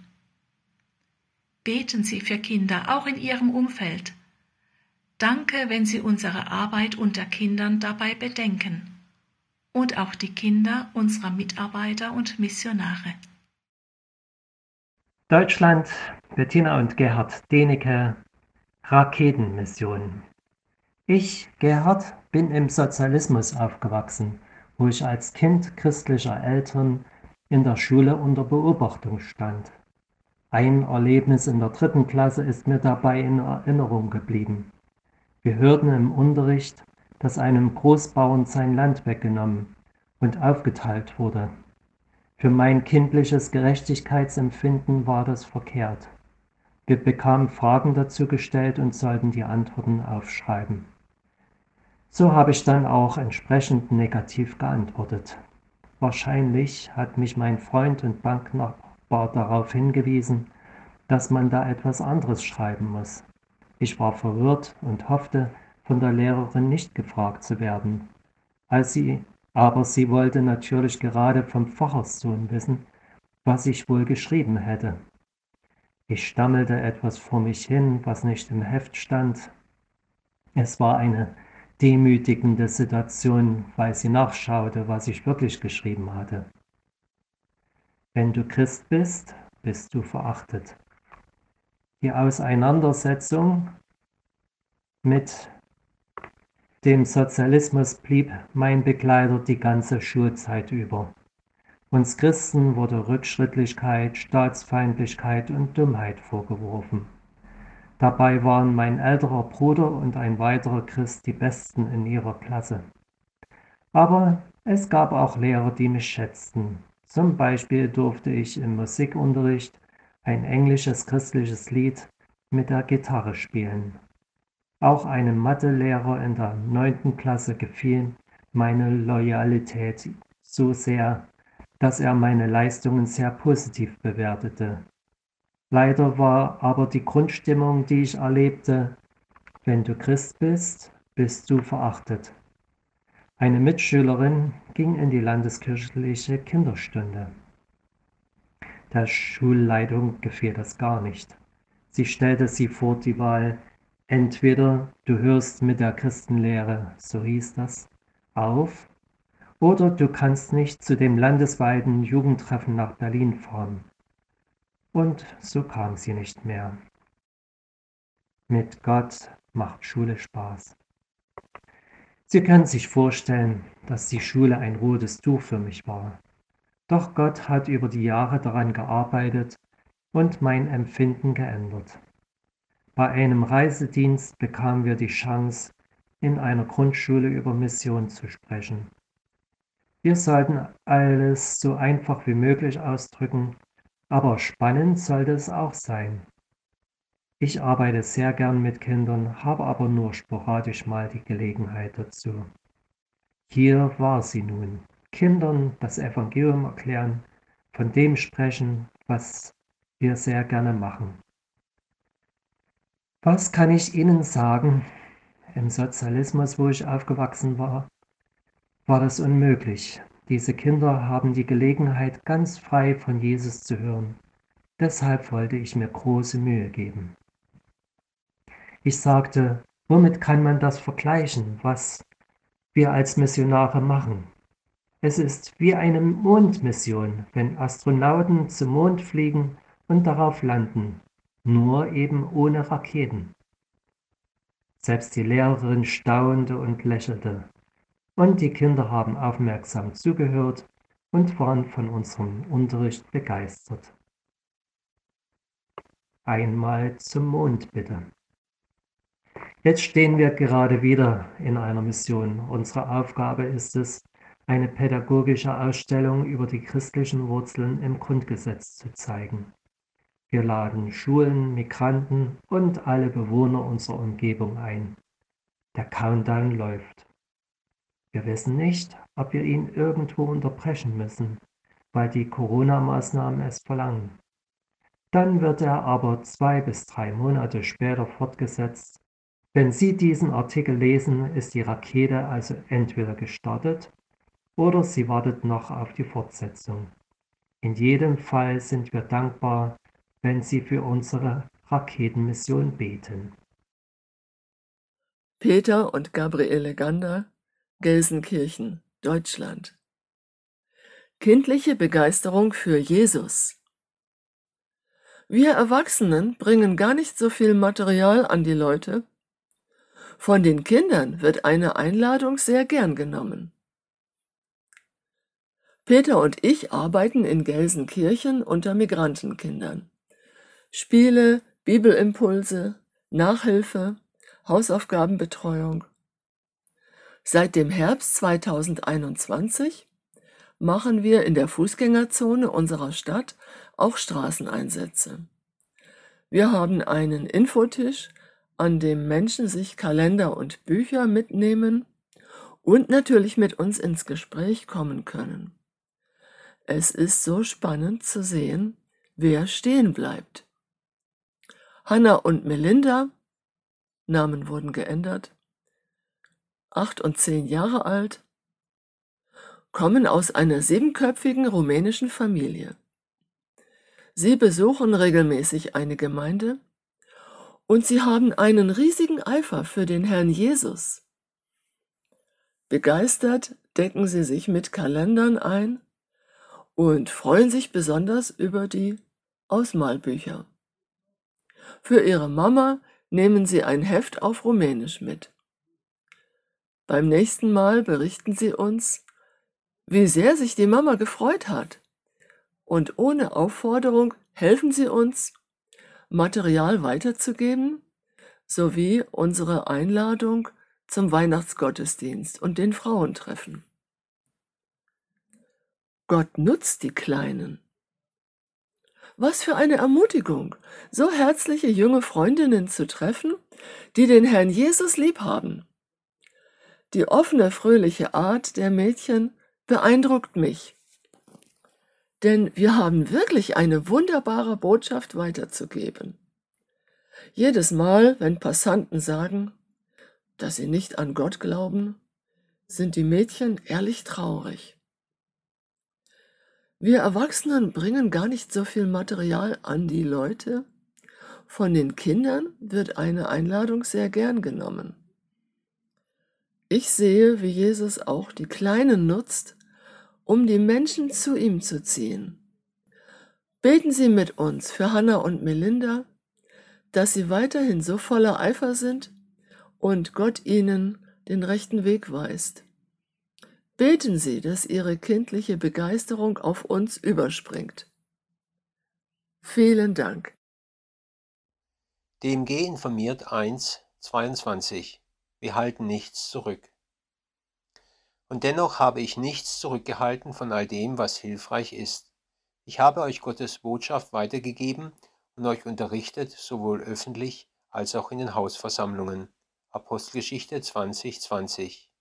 Beten Sie für Kinder, auch in Ihrem Umfeld. Danke, wenn Sie unsere Arbeit unter Kindern dabei bedenken und auch die Kinder unserer Mitarbeiter und Missionare. Deutschland, Bettina und Gerhard Denecke, Raketenmission. Ich, Gerhard, bin im Sozialismus aufgewachsen, wo ich als Kind christlicher Eltern in der Schule unter Beobachtung stand. Ein Erlebnis in der dritten Klasse ist mir dabei in Erinnerung geblieben. Wir hörten im Unterricht, dass einem Großbauern sein Land weggenommen und aufgeteilt wurde. Für mein kindliches Gerechtigkeitsempfinden war das verkehrt. Wir bekamen Fragen dazu gestellt und sollten die Antworten aufschreiben. So habe ich dann auch entsprechend negativ geantwortet. Wahrscheinlich hat mich mein Freund und Banknachbar darauf hingewiesen, dass man da etwas anderes schreiben muss. Ich war verwirrt und hoffte, von der Lehrerin nicht gefragt zu werden. Als sie, aber sie wollte natürlich gerade vom Pfarrerssohn wissen, was ich wohl geschrieben hätte. Ich stammelte etwas vor mich hin, was nicht im Heft stand. Es war eine demütigende Situation, weil sie nachschaute, was ich wirklich geschrieben hatte. Wenn du Christ bist, bist du verachtet. Die Auseinandersetzung mit dem Sozialismus blieb mein Begleiter die ganze Schulzeit über. Uns Christen wurde Rückschrittlichkeit, Staatsfeindlichkeit und Dummheit vorgeworfen. Dabei waren mein älterer Bruder und ein weiterer Christ die Besten in ihrer Klasse. Aber es gab auch Lehrer, die mich schätzten. Zum Beispiel durfte ich im Musikunterricht ein englisches christliches Lied mit der Gitarre spielen. Auch einem Mathelehrer in der neunten Klasse gefiel meine Loyalität so sehr, dass er meine Leistungen sehr positiv bewertete. Leider war aber die Grundstimmung, die ich erlebte, wenn du Christ bist, bist du verachtet. Eine Mitschülerin ging in die landeskirchliche Kinderstunde. Der Schulleitung gefiel das gar nicht. Sie stellte sie vor die Wahl, entweder du hörst mit der Christenlehre, so hieß das, auf, oder du kannst nicht zu dem landesweiten Jugendtreffen nach Berlin fahren. Und so kam sie nicht mehr. Mit Gott macht Schule Spaß. Sie können sich vorstellen, dass die Schule ein rotes Tuch für mich war. Doch Gott hat über die Jahre daran gearbeitet und mein Empfinden geändert. Bei einem Reisedienst bekamen wir die Chance, in einer Grundschule über Mission zu sprechen. Wir sollten alles so einfach wie möglich ausdrücken aber spannend sollte es auch sein. Ich arbeite sehr gern mit Kindern, habe aber nur sporadisch mal die Gelegenheit dazu. Hier war sie nun. Kindern das Evangelium erklären, von dem sprechen, was wir sehr gerne machen. Was kann ich Ihnen sagen? Im Sozialismus, wo ich aufgewachsen war, war das unmöglich. Diese Kinder haben die Gelegenheit, ganz frei von Jesus zu hören. Deshalb wollte ich mir große Mühe geben. Ich sagte, womit kann man das vergleichen, was wir als Missionare machen? Es ist wie eine Mondmission, wenn Astronauten zum Mond fliegen und darauf landen, nur eben ohne Raketen. Selbst die Lehrerin staunte und lächelte und die Kinder haben aufmerksam zugehört und waren von unserem Unterricht begeistert. Einmal zum Mond bitte. Jetzt stehen wir gerade wieder in einer Mission. Unsere Aufgabe ist es, eine pädagogische Ausstellung über die christlichen Wurzeln im Grundgesetz zu zeigen. Wir laden Schulen, Migranten und alle Bewohner unserer Umgebung ein. Der Countdown läuft. Wir wissen nicht, ob wir ihn irgendwo unterbrechen müssen, weil die Corona-Maßnahmen es verlangen. Dann wird er aber zwei bis drei Monate später fortgesetzt. Wenn Sie diesen Artikel lesen, ist die Rakete also entweder gestartet oder sie wartet noch auf die Fortsetzung. In jedem Fall sind wir dankbar, wenn Sie für unsere Raketenmission beten. Peter und Gabriele Gander Gelsenkirchen, Deutschland. Kindliche Begeisterung für Jesus. Wir Erwachsenen bringen gar nicht so viel Material an die Leute. Von den Kindern wird eine Einladung sehr gern genommen. Peter und ich arbeiten in Gelsenkirchen unter Migrantenkindern. Spiele, Bibelimpulse, Nachhilfe, Hausaufgabenbetreuung. Seit dem Herbst 2021 machen wir in der Fußgängerzone unserer Stadt auch Straßeneinsätze. Wir haben einen Infotisch, an dem Menschen sich Kalender und Bücher mitnehmen und natürlich mit uns ins Gespräch kommen können. Es ist so spannend zu sehen, wer stehen bleibt. Hanna und Melinda, Namen wurden geändert, acht und zehn Jahre alt, kommen aus einer siebenköpfigen rumänischen Familie. Sie besuchen regelmäßig eine Gemeinde und sie haben einen riesigen Eifer für den Herrn Jesus. Begeistert decken sie sich mit Kalendern ein und freuen sich besonders über die Ausmalbücher. Für ihre Mama nehmen sie ein Heft auf Rumänisch mit. Beim nächsten Mal berichten sie uns, wie sehr sich die Mama gefreut hat. Und ohne Aufforderung helfen sie uns, Material weiterzugeben, sowie unsere Einladung zum Weihnachtsgottesdienst und den Frauentreffen. Gott nutzt die Kleinen. Was für eine Ermutigung, so herzliche junge Freundinnen zu treffen, die den Herrn Jesus lieb haben. Die offene, fröhliche Art der Mädchen beeindruckt mich. Denn wir haben wirklich eine wunderbare Botschaft weiterzugeben. Jedes Mal, wenn Passanten sagen, dass sie nicht an Gott glauben, sind die Mädchen ehrlich traurig. Wir Erwachsenen bringen gar nicht so viel Material an die Leute. Von den Kindern wird eine Einladung sehr gern genommen. Ich sehe, wie Jesus auch die Kleinen nutzt, um die Menschen zu ihm zu ziehen. Beten Sie mit uns für Hannah und Melinda, dass sie weiterhin so voller Eifer sind und Gott ihnen den rechten Weg weist. Beten Sie, dass Ihre kindliche Begeisterung auf uns überspringt. Vielen Dank. DMG informiert 1, 22. Wir halten nichts zurück. Und dennoch habe ich nichts zurückgehalten von all dem, was hilfreich ist. Ich habe euch Gottes Botschaft weitergegeben und euch unterrichtet, sowohl öffentlich als auch in den Hausversammlungen. Apostelgeschichte 20, 20.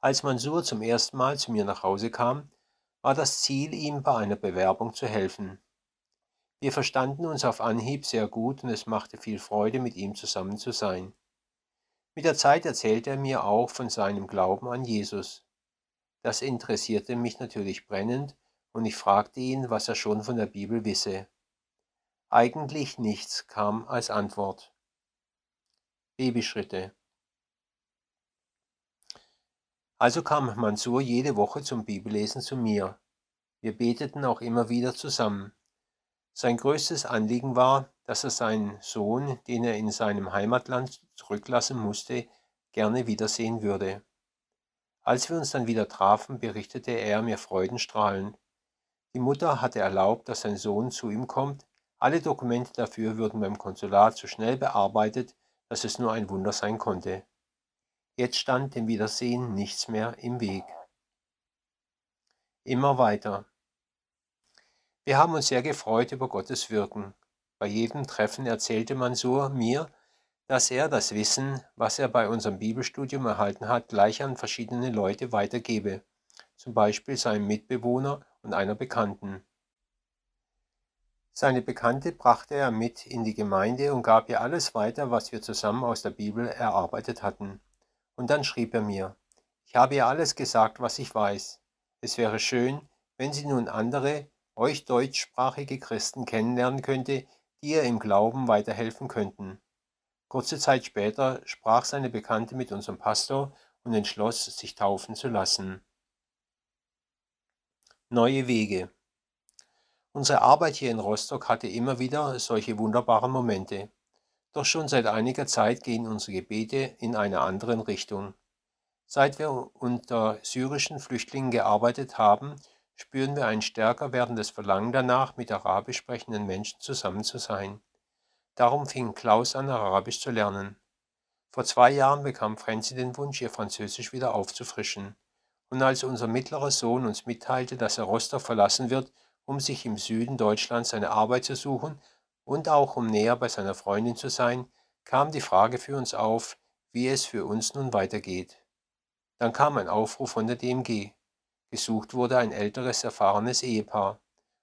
Als Mansur zum ersten Mal zu mir nach Hause kam, war das Ziel, ihm bei einer Bewerbung zu helfen. Wir verstanden uns auf Anhieb sehr gut und es machte viel Freude, mit ihm zusammen zu sein. Mit der Zeit erzählte er mir auch von seinem Glauben an Jesus. Das interessierte mich natürlich brennend und ich fragte ihn, was er schon von der Bibel wisse. Eigentlich nichts kam als Antwort. Babyschritte. Also kam Mansur jede Woche zum Bibellesen zu mir. Wir beteten auch immer wieder zusammen. Sein größtes Anliegen war, dass er seinen Sohn, den er in seinem Heimatland zurücklassen musste, gerne wiedersehen würde. Als wir uns dann wieder trafen, berichtete er mir freudenstrahlend. Die Mutter hatte erlaubt, dass sein Sohn zu ihm kommt. Alle Dokumente dafür würden beim Konsulat so schnell bearbeitet, dass es nur ein Wunder sein konnte. Jetzt stand dem Wiedersehen nichts mehr im Weg. Immer weiter. Wir haben uns sehr gefreut über Gottes Wirken. Bei jedem Treffen erzählte Mansur mir, dass er das Wissen, was er bei unserem Bibelstudium erhalten hat, gleich an verschiedene Leute weitergebe, zum Beispiel seinem Mitbewohner und einer Bekannten. Seine Bekannte brachte er mit in die Gemeinde und gab ihr alles weiter, was wir zusammen aus der Bibel erarbeitet hatten. Und dann schrieb er mir, ich habe ihr alles gesagt, was ich weiß. Es wäre schön, wenn sie nun andere, euch deutschsprachige Christen kennenlernen könnte, die ihr im Glauben weiterhelfen könnten. Kurze Zeit später sprach seine Bekannte mit unserem Pastor und entschloss, sich taufen zu lassen. Neue Wege. Unsere Arbeit hier in Rostock hatte immer wieder solche wunderbaren Momente. Doch schon seit einiger Zeit gehen unsere Gebete in einer anderen Richtung. Seit wir unter syrischen Flüchtlingen gearbeitet haben, spüren wir ein stärker werdendes Verlangen danach, mit arabisch sprechenden Menschen zusammen zu sein. Darum fing Klaus an, Arabisch zu lernen. Vor zwei Jahren bekam Franzi den Wunsch, ihr Französisch wieder aufzufrischen. Und als unser mittlerer Sohn uns mitteilte, dass er Rostock verlassen wird, um sich im Süden Deutschlands eine Arbeit zu suchen, und auch um näher bei seiner Freundin zu sein, kam die Frage für uns auf, wie es für uns nun weitergeht. Dann kam ein Aufruf von der DMG. Gesucht wurde ein älteres, erfahrenes Ehepaar.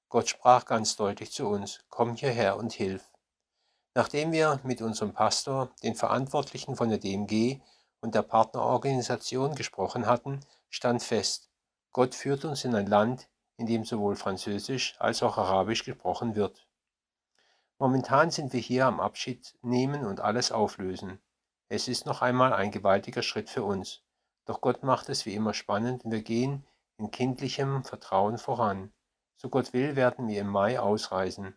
Gott sprach ganz deutlich zu uns, komm hierher und hilf. Nachdem wir mit unserem Pastor, den Verantwortlichen von der DMG und der Partnerorganisation gesprochen hatten, stand fest, Gott führt uns in ein Land, in dem sowohl Französisch als auch Arabisch gesprochen wird. Momentan sind wir hier am Abschied nehmen und alles auflösen. Es ist noch einmal ein gewaltiger Schritt für uns. Doch Gott macht es wie immer spannend und wir gehen in kindlichem Vertrauen voran. So Gott will, werden wir im Mai ausreisen.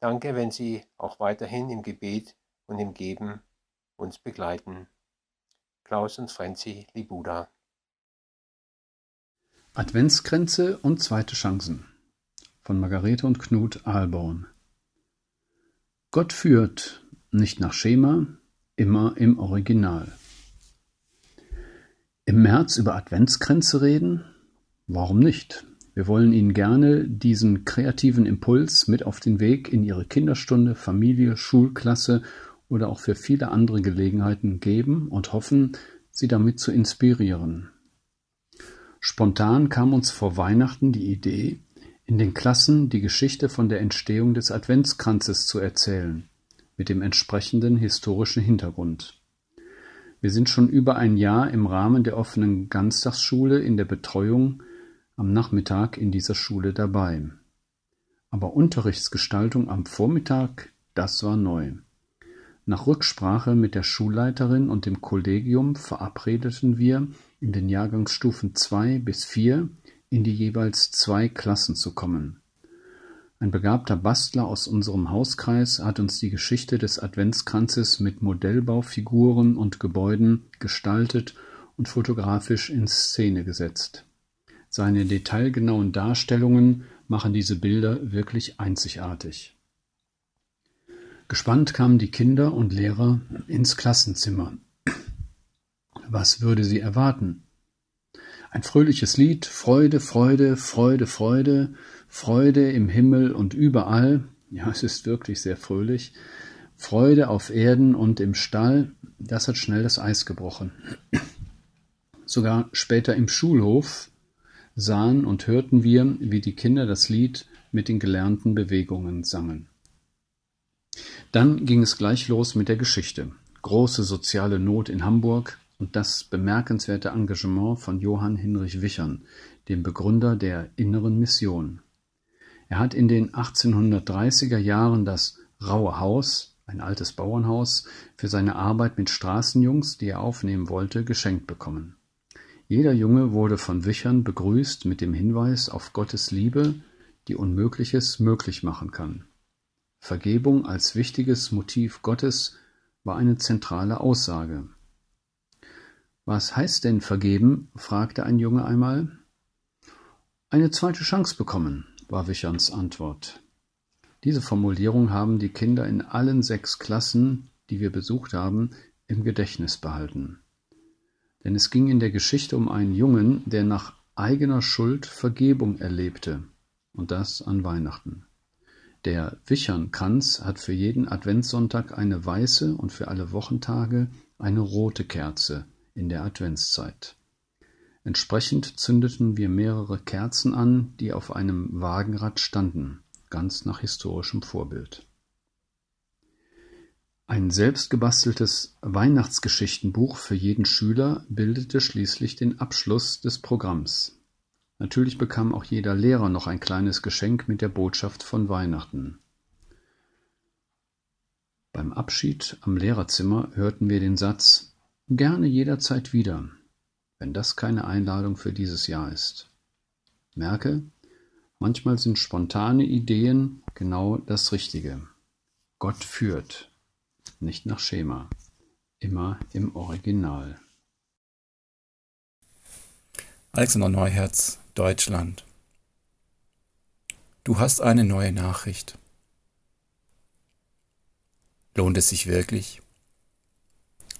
Danke, wenn Sie auch weiterhin im Gebet und im Geben uns begleiten. Klaus und Franzi Libuda. Adventskränze und zweite Chancen von Margarete und Knut Ahlborn. Gott führt, nicht nach Schema, immer im Original. Im März über Adventskränze reden? Warum nicht? Wir wollen Ihnen gerne diesen kreativen Impuls mit auf den Weg in Ihre Kinderstunde, Familie, Schulklasse oder auch für viele andere Gelegenheiten geben und hoffen, Sie damit zu inspirieren. Spontan kam uns vor Weihnachten die Idee, in den Klassen die Geschichte von der Entstehung des Adventskranzes zu erzählen, mit dem entsprechenden historischen Hintergrund. Wir sind schon über ein Jahr im Rahmen der offenen Ganztagsschule in der Betreuung am Nachmittag in dieser Schule dabei. Aber Unterrichtsgestaltung am Vormittag, das war neu. Nach Rücksprache mit der Schulleiterin und dem Kollegium verabredeten wir, in den Jahrgangsstufen zwei bis vier in die jeweils zwei Klassen zu kommen. Ein begabter Bastler aus unserem Hauskreis hat uns die Geschichte des Adventskranzes mit Modellbaufiguren und Gebäuden gestaltet und fotografisch in Szene gesetzt. Seine detailgenauen Darstellungen machen diese Bilder wirklich einzigartig. Gespannt kamen die Kinder und Lehrer ins Klassenzimmer. Was würde sie erwarten? Ein fröhliches Lied, Freude, Freude, Freude, Freude, Freude im Himmel und überall, ja, es ist wirklich sehr fröhlich, Freude auf Erden und im Stall, das hat schnell das Eis gebrochen. Sogar später im Schulhof sahen und hörten wir, wie die Kinder das Lied mit den gelernten Bewegungen sangen. Dann ging es gleich los mit der Geschichte. Große soziale Not in Hamburg und das bemerkenswerte Engagement von Johann Hinrich Wichern, dem Begründer der Inneren Mission. Er hat in den 1830er Jahren das Raue Haus, ein altes Bauernhaus, für seine Arbeit mit Straßenjungs, die er aufnehmen wollte, geschenkt bekommen. Jeder Junge wurde von Wichern begrüßt mit dem Hinweis auf Gottes Liebe, die Unmögliches möglich machen kann. Vergebung als wichtiges Motiv Gottes war eine zentrale Aussage. Was heißt denn vergeben? fragte ein Junge einmal. Eine zweite Chance bekommen, war Wicherns Antwort. Diese Formulierung haben die Kinder in allen sechs Klassen, die wir besucht haben, im Gedächtnis behalten. Denn es ging in der Geschichte um einen Jungen, der nach eigener Schuld Vergebung erlebte, und das an Weihnachten. Der Wichernkranz hat für jeden Adventssonntag eine weiße und für alle Wochentage eine rote Kerze in der Adventszeit. Entsprechend zündeten wir mehrere Kerzen an, die auf einem Wagenrad standen, ganz nach historischem Vorbild. Ein selbstgebasteltes Weihnachtsgeschichtenbuch für jeden Schüler bildete schließlich den Abschluss des Programms. Natürlich bekam auch jeder Lehrer noch ein kleines Geschenk mit der Botschaft von Weihnachten. Beim Abschied am Lehrerzimmer hörten wir den Satz Gerne jederzeit wieder, wenn das keine Einladung für dieses Jahr ist. Merke, manchmal sind spontane Ideen genau das Richtige. Gott führt nicht nach Schema, immer im Original. Alexander Neuherz, Deutschland. Du hast eine neue Nachricht. Lohnt es sich wirklich?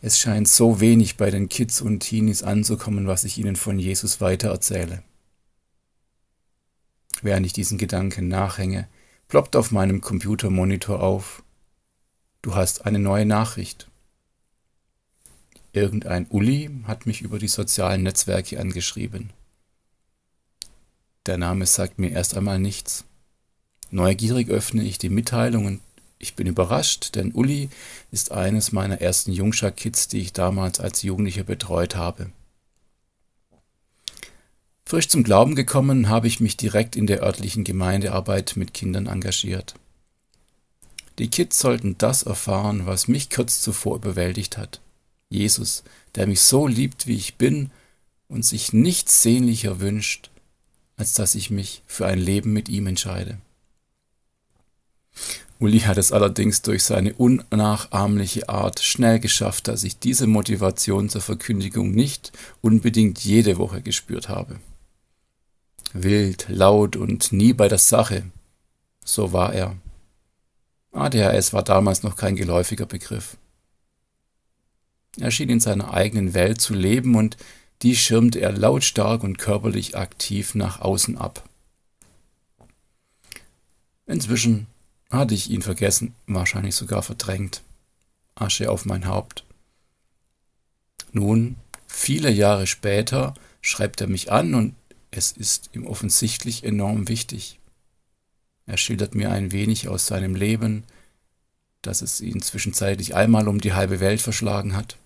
Es scheint so wenig bei den Kids und Teenies anzukommen, was ich ihnen von Jesus weitererzähle. Während ich diesen Gedanken nachhänge, ploppt auf meinem Computermonitor auf, Du hast eine neue Nachricht. Irgendein Uli hat mich über die sozialen Netzwerke angeschrieben. Der Name sagt mir erst einmal nichts. Neugierig öffne ich die Mitteilung und ich bin überrascht, denn Uli ist eines meiner ersten Jungschar-Kids, die ich damals als Jugendlicher betreut habe. Frisch zum Glauben gekommen, habe ich mich direkt in der örtlichen Gemeindearbeit mit Kindern engagiert. Die Kids sollten das erfahren, was mich kurz zuvor überwältigt hat. Jesus, der mich so liebt, wie ich bin und sich nichts sehnlicher wünscht, als dass ich mich für ein Leben mit ihm entscheide. Uli hat es allerdings durch seine unnachahmliche Art schnell geschafft, dass ich diese Motivation zur Verkündigung nicht unbedingt jede Woche gespürt habe. Wild, laut und nie bei der Sache. So war er. ADHS war damals noch kein geläufiger Begriff. Er schien in seiner eigenen Welt zu leben und die schirmte er lautstark und körperlich aktiv nach außen ab. Inzwischen hatte ich ihn vergessen, wahrscheinlich sogar verdrängt. Asche auf mein Haupt. Nun, viele Jahre später, schreibt er mich an und es ist ihm offensichtlich enorm wichtig. Er schildert mir ein wenig aus seinem Leben, dass es ihn zwischenzeitlich einmal um die halbe Welt verschlagen hat.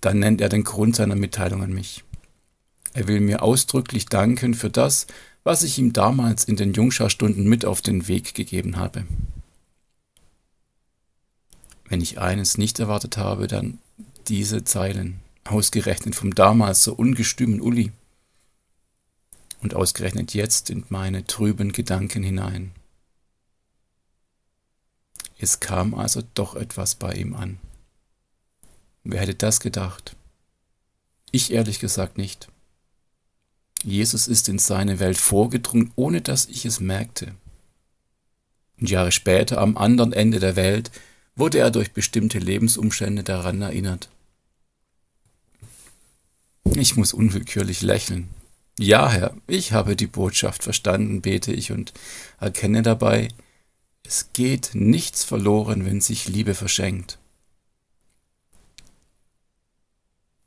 Dann nennt er den Grund seiner Mitteilung an mich. Er will mir ausdrücklich danken für das, was ich ihm damals in den Jungscharstunden mit auf den Weg gegeben habe. Wenn ich eines nicht erwartet habe, dann diese Zeilen, ausgerechnet vom damals so ungestümen Uli. Und ausgerechnet jetzt in meine trüben Gedanken hinein. Es kam also doch etwas bei ihm an. Wer hätte das gedacht? Ich ehrlich gesagt nicht. Jesus ist in seine Welt vorgedrungen, ohne dass ich es merkte. Und Jahre später, am anderen Ende der Welt, wurde er durch bestimmte Lebensumstände daran erinnert. Ich muss unwillkürlich lächeln. Ja, Herr, ich habe die Botschaft verstanden, bete ich und erkenne dabei, es geht nichts verloren, wenn sich Liebe verschenkt.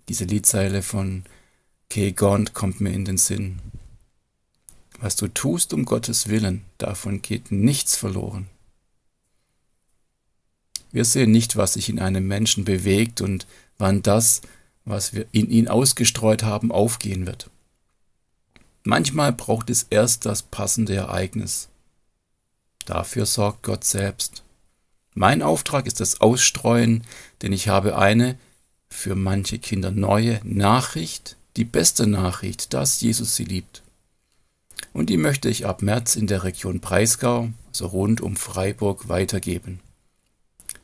Diese Liedzeile von Kay Gaunt kommt mir in den Sinn. Was du tust um Gottes Willen, davon geht nichts verloren. Wir sehen nicht, was sich in einem Menschen bewegt und wann das, was wir in ihn ausgestreut haben, aufgehen wird. Manchmal braucht es erst das passende Ereignis. Dafür sorgt Gott selbst. Mein Auftrag ist das Ausstreuen, denn ich habe eine für manche Kinder neue Nachricht, die beste Nachricht, dass Jesus sie liebt. Und die möchte ich ab März in der Region Breisgau, also rund um Freiburg, weitergeben.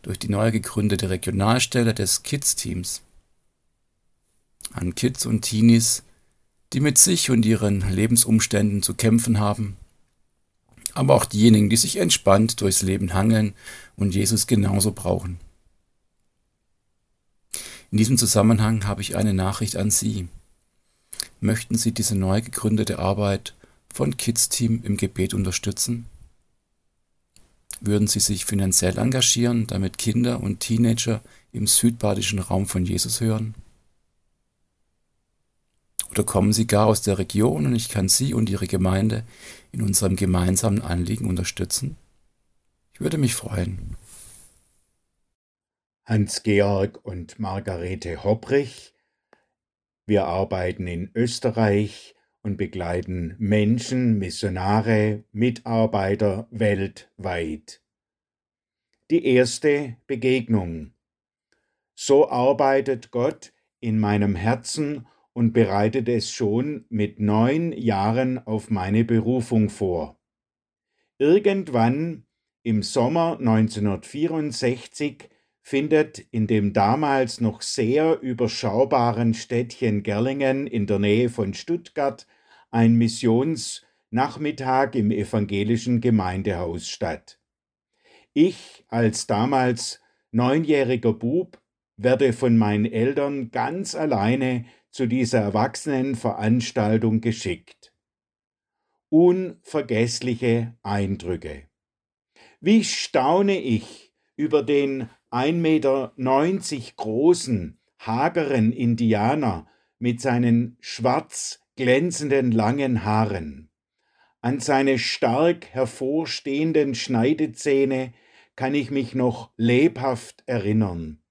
Durch die neu gegründete Regionalstelle des Kids-Teams. An Kids und Teenies, die mit sich und ihren Lebensumständen zu kämpfen haben, aber auch diejenigen, die sich entspannt durchs Leben hangeln und Jesus genauso brauchen. In diesem Zusammenhang habe ich eine Nachricht an Sie möchten Sie diese neu gegründete Arbeit von Kids Team im Gebet unterstützen? Würden Sie sich finanziell engagieren, damit Kinder und Teenager im südbadischen Raum von Jesus hören? Oder kommen Sie gar aus der Region und ich kann Sie und Ihre Gemeinde in unserem gemeinsamen Anliegen unterstützen? Ich würde mich freuen. Hans-Georg und Margarete Hopprich wir arbeiten in Österreich und begleiten Menschen, Missionare, Mitarbeiter weltweit. Die erste Begegnung. So arbeitet Gott in meinem Herzen und bereitet es schon mit neun Jahren auf meine Berufung vor. Irgendwann im Sommer 1964 findet in dem damals noch sehr überschaubaren Städtchen Gerlingen in der Nähe von Stuttgart ein Missionsnachmittag im evangelischen Gemeindehaus statt. Ich als damals neunjähriger Bub werde von meinen Eltern ganz alleine zu dieser Erwachsenenveranstaltung geschickt. Unvergessliche Eindrücke. Wie staune ich über den 1,90 Meter großen, hageren Indianer mit seinen schwarz glänzenden langen Haaren. An seine stark hervorstehenden Schneidezähne kann ich mich noch lebhaft erinnern.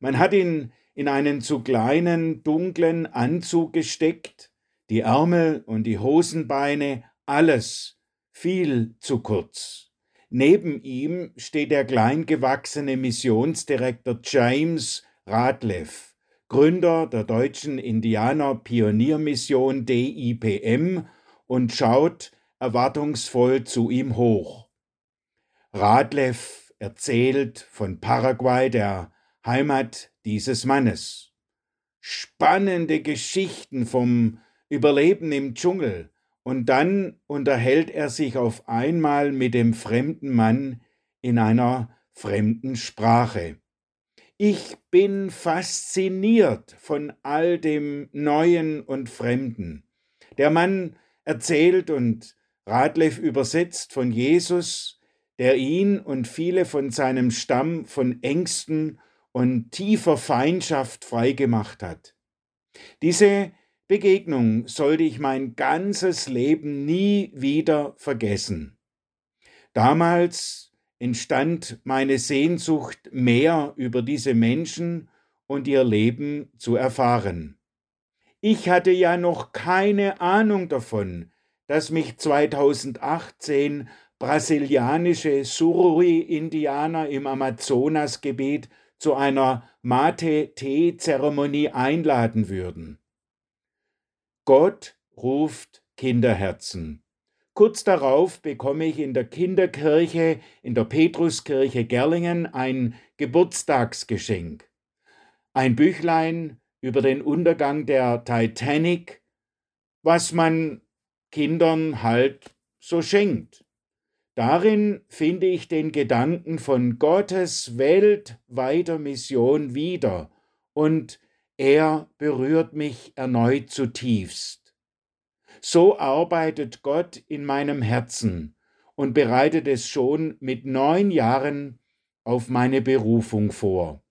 Man hat ihn in einen zu kleinen, dunklen Anzug gesteckt, die Ärmel und die Hosenbeine, alles viel zu kurz. Neben ihm steht der kleingewachsene Missionsdirektor James Radleff, Gründer der deutschen Indianer-Pioniermission DIPM und schaut erwartungsvoll zu ihm hoch. Radleff erzählt von Paraguay, der Heimat dieses Mannes. Spannende Geschichten vom Überleben im Dschungel, und dann unterhält er sich auf einmal mit dem fremden Mann in einer fremden Sprache. Ich bin fasziniert von all dem Neuen und Fremden. Der Mann erzählt und Radlev übersetzt von Jesus, der ihn und viele von seinem Stamm von Ängsten und tiefer Feindschaft freigemacht hat. Diese Begegnung sollte ich mein ganzes Leben nie wieder vergessen. Damals entstand meine Sehnsucht, mehr über diese Menschen und ihr Leben zu erfahren. Ich hatte ja noch keine Ahnung davon, dass mich 2018 brasilianische Surui-Indianer im Amazonasgebiet zu einer Mate-Tee-Zeremonie einladen würden. Gott ruft Kinderherzen. Kurz darauf bekomme ich in der Kinderkirche, in der Petruskirche Gerlingen, ein Geburtstagsgeschenk. Ein Büchlein über den Untergang der Titanic, was man Kindern halt so schenkt. Darin finde ich den Gedanken von Gottes weltweiter Mission wieder und er berührt mich erneut zutiefst. So arbeitet Gott in meinem Herzen und bereitet es schon mit neun Jahren auf meine Berufung vor.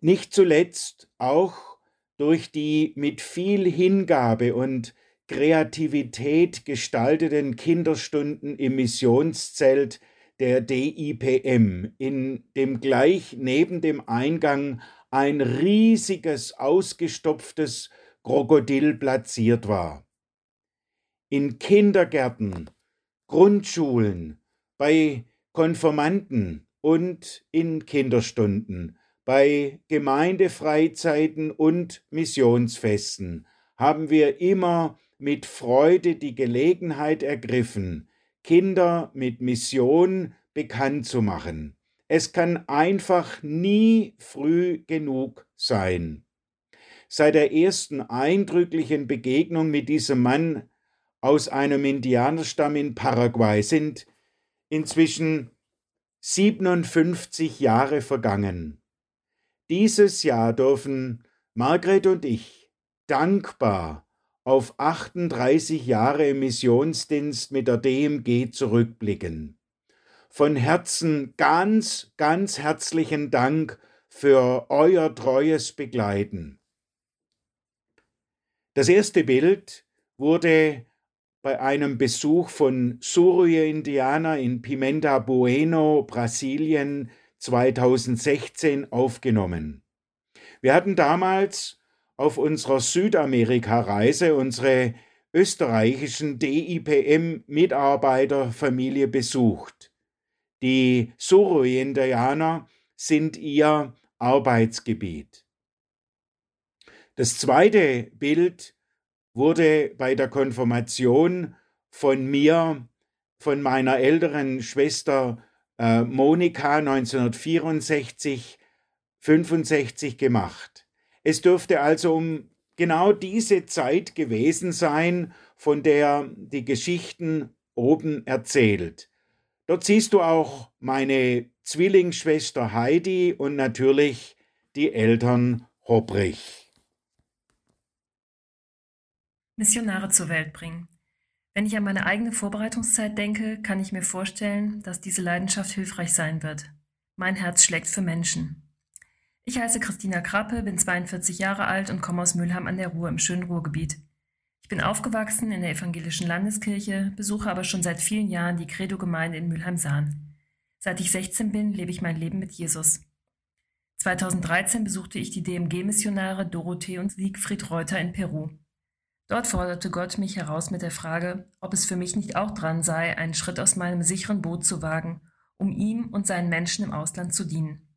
Nicht zuletzt auch durch die mit viel Hingabe und Kreativität gestalteten Kinderstunden im Missionszelt der DIPM, in dem gleich neben dem Eingang ein riesiges, ausgestopftes Krokodil platziert war. In Kindergärten, Grundschulen, bei Konformanten und in Kinderstunden, bei Gemeindefreizeiten und Missionsfesten haben wir immer mit Freude die Gelegenheit ergriffen, Kinder mit Mission bekannt zu machen. Es kann einfach nie früh genug sein. Seit der ersten eindrücklichen Begegnung mit diesem Mann aus einem Indianerstamm in Paraguay sind inzwischen 57 Jahre vergangen. Dieses Jahr dürfen Margret und ich dankbar auf 38 Jahre im Missionsdienst mit der DMG zurückblicken von Herzen ganz, ganz herzlichen Dank für euer treues Begleiten. Das erste Bild wurde bei einem Besuch von Surui-Indianer in Pimenta Bueno, Brasilien 2016 aufgenommen. Wir hatten damals auf unserer Südamerika-Reise unsere österreichischen DIPM-Mitarbeiterfamilie besucht. Die Surui-Indianer sind ihr Arbeitsgebiet. Das zweite Bild wurde bei der Konfirmation von mir, von meiner älteren Schwester äh, Monika 1964, 65 gemacht. Es dürfte also um genau diese Zeit gewesen sein, von der die Geschichten oben erzählt. Dort siehst du auch meine Zwillingsschwester Heidi und natürlich die Eltern Hobbrich. Missionare zur Welt bringen. Wenn ich an meine eigene Vorbereitungszeit denke, kann ich mir vorstellen, dass diese Leidenschaft hilfreich sein wird. Mein Herz schlägt für Menschen. Ich heiße Christina Krappe, bin 42 Jahre alt und komme aus Mülheim an der Ruhr im schönen Ruhrgebiet. Ich bin aufgewachsen in der evangelischen Landeskirche, besuche aber schon seit vielen Jahren die Credo-Gemeinde in Mülheim-Sahn. Seit ich 16 bin, lebe ich mein Leben mit Jesus. 2013 besuchte ich die DMG-Missionare Dorothee und Siegfried Reuter in Peru. Dort forderte Gott mich heraus mit der Frage, ob es für mich nicht auch dran sei, einen Schritt aus meinem sicheren Boot zu wagen, um ihm und seinen Menschen im Ausland zu dienen.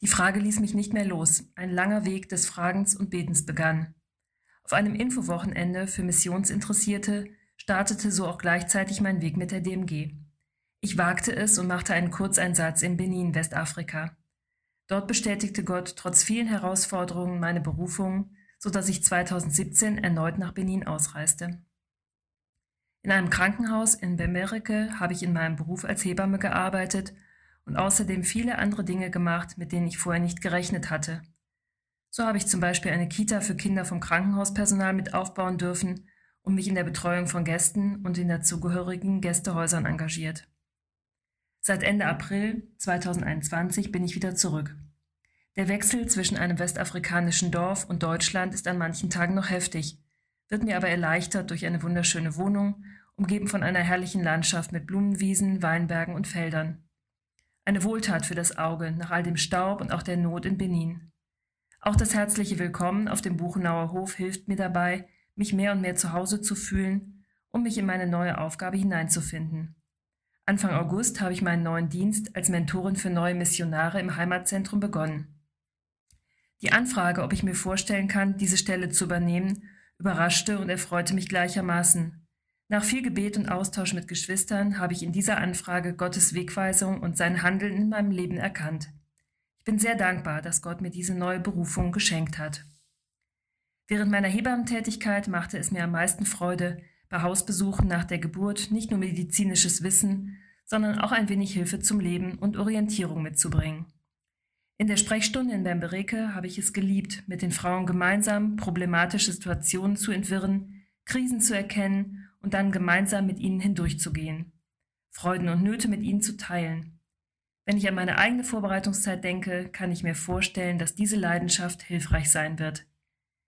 Die Frage ließ mich nicht mehr los. Ein langer Weg des Fragens und Betens begann. Auf einem Infowochenende für Missionsinteressierte startete so auch gleichzeitig mein Weg mit der DMG. Ich wagte es und machte einen Kurzeinsatz in Benin, Westafrika. Dort bestätigte Gott trotz vielen Herausforderungen meine Berufung, so dass ich 2017 erneut nach Benin ausreiste. In einem Krankenhaus in Bemerike habe ich in meinem Beruf als Hebamme gearbeitet und außerdem viele andere Dinge gemacht, mit denen ich vorher nicht gerechnet hatte. So habe ich zum Beispiel eine Kita für Kinder vom Krankenhauspersonal mit aufbauen dürfen und mich in der Betreuung von Gästen und in dazugehörigen Gästehäusern engagiert. Seit Ende April 2021 bin ich wieder zurück. Der Wechsel zwischen einem westafrikanischen Dorf und Deutschland ist an manchen Tagen noch heftig, wird mir aber erleichtert durch eine wunderschöne Wohnung, umgeben von einer herrlichen Landschaft mit Blumenwiesen, Weinbergen und Feldern. Eine Wohltat für das Auge nach all dem Staub und auch der Not in Benin. Auch das herzliche Willkommen auf dem Buchenauer Hof hilft mir dabei, mich mehr und mehr zu Hause zu fühlen, um mich in meine neue Aufgabe hineinzufinden. Anfang August habe ich meinen neuen Dienst als Mentorin für neue Missionare im Heimatzentrum begonnen. Die Anfrage, ob ich mir vorstellen kann, diese Stelle zu übernehmen, überraschte und erfreute mich gleichermaßen. Nach viel Gebet und Austausch mit Geschwistern habe ich in dieser Anfrage Gottes Wegweisung und sein Handeln in meinem Leben erkannt. Ich bin sehr dankbar, dass Gott mir diese neue Berufung geschenkt hat. Während meiner Hebammentätigkeit machte es mir am meisten Freude, bei Hausbesuchen nach der Geburt nicht nur medizinisches Wissen, sondern auch ein wenig Hilfe zum Leben und Orientierung mitzubringen. In der Sprechstunde in Bembereke habe ich es geliebt, mit den Frauen gemeinsam problematische Situationen zu entwirren, Krisen zu erkennen und dann gemeinsam mit ihnen hindurchzugehen, Freuden und Nöte mit ihnen zu teilen. Wenn ich an meine eigene Vorbereitungszeit denke, kann ich mir vorstellen, dass diese Leidenschaft hilfreich sein wird.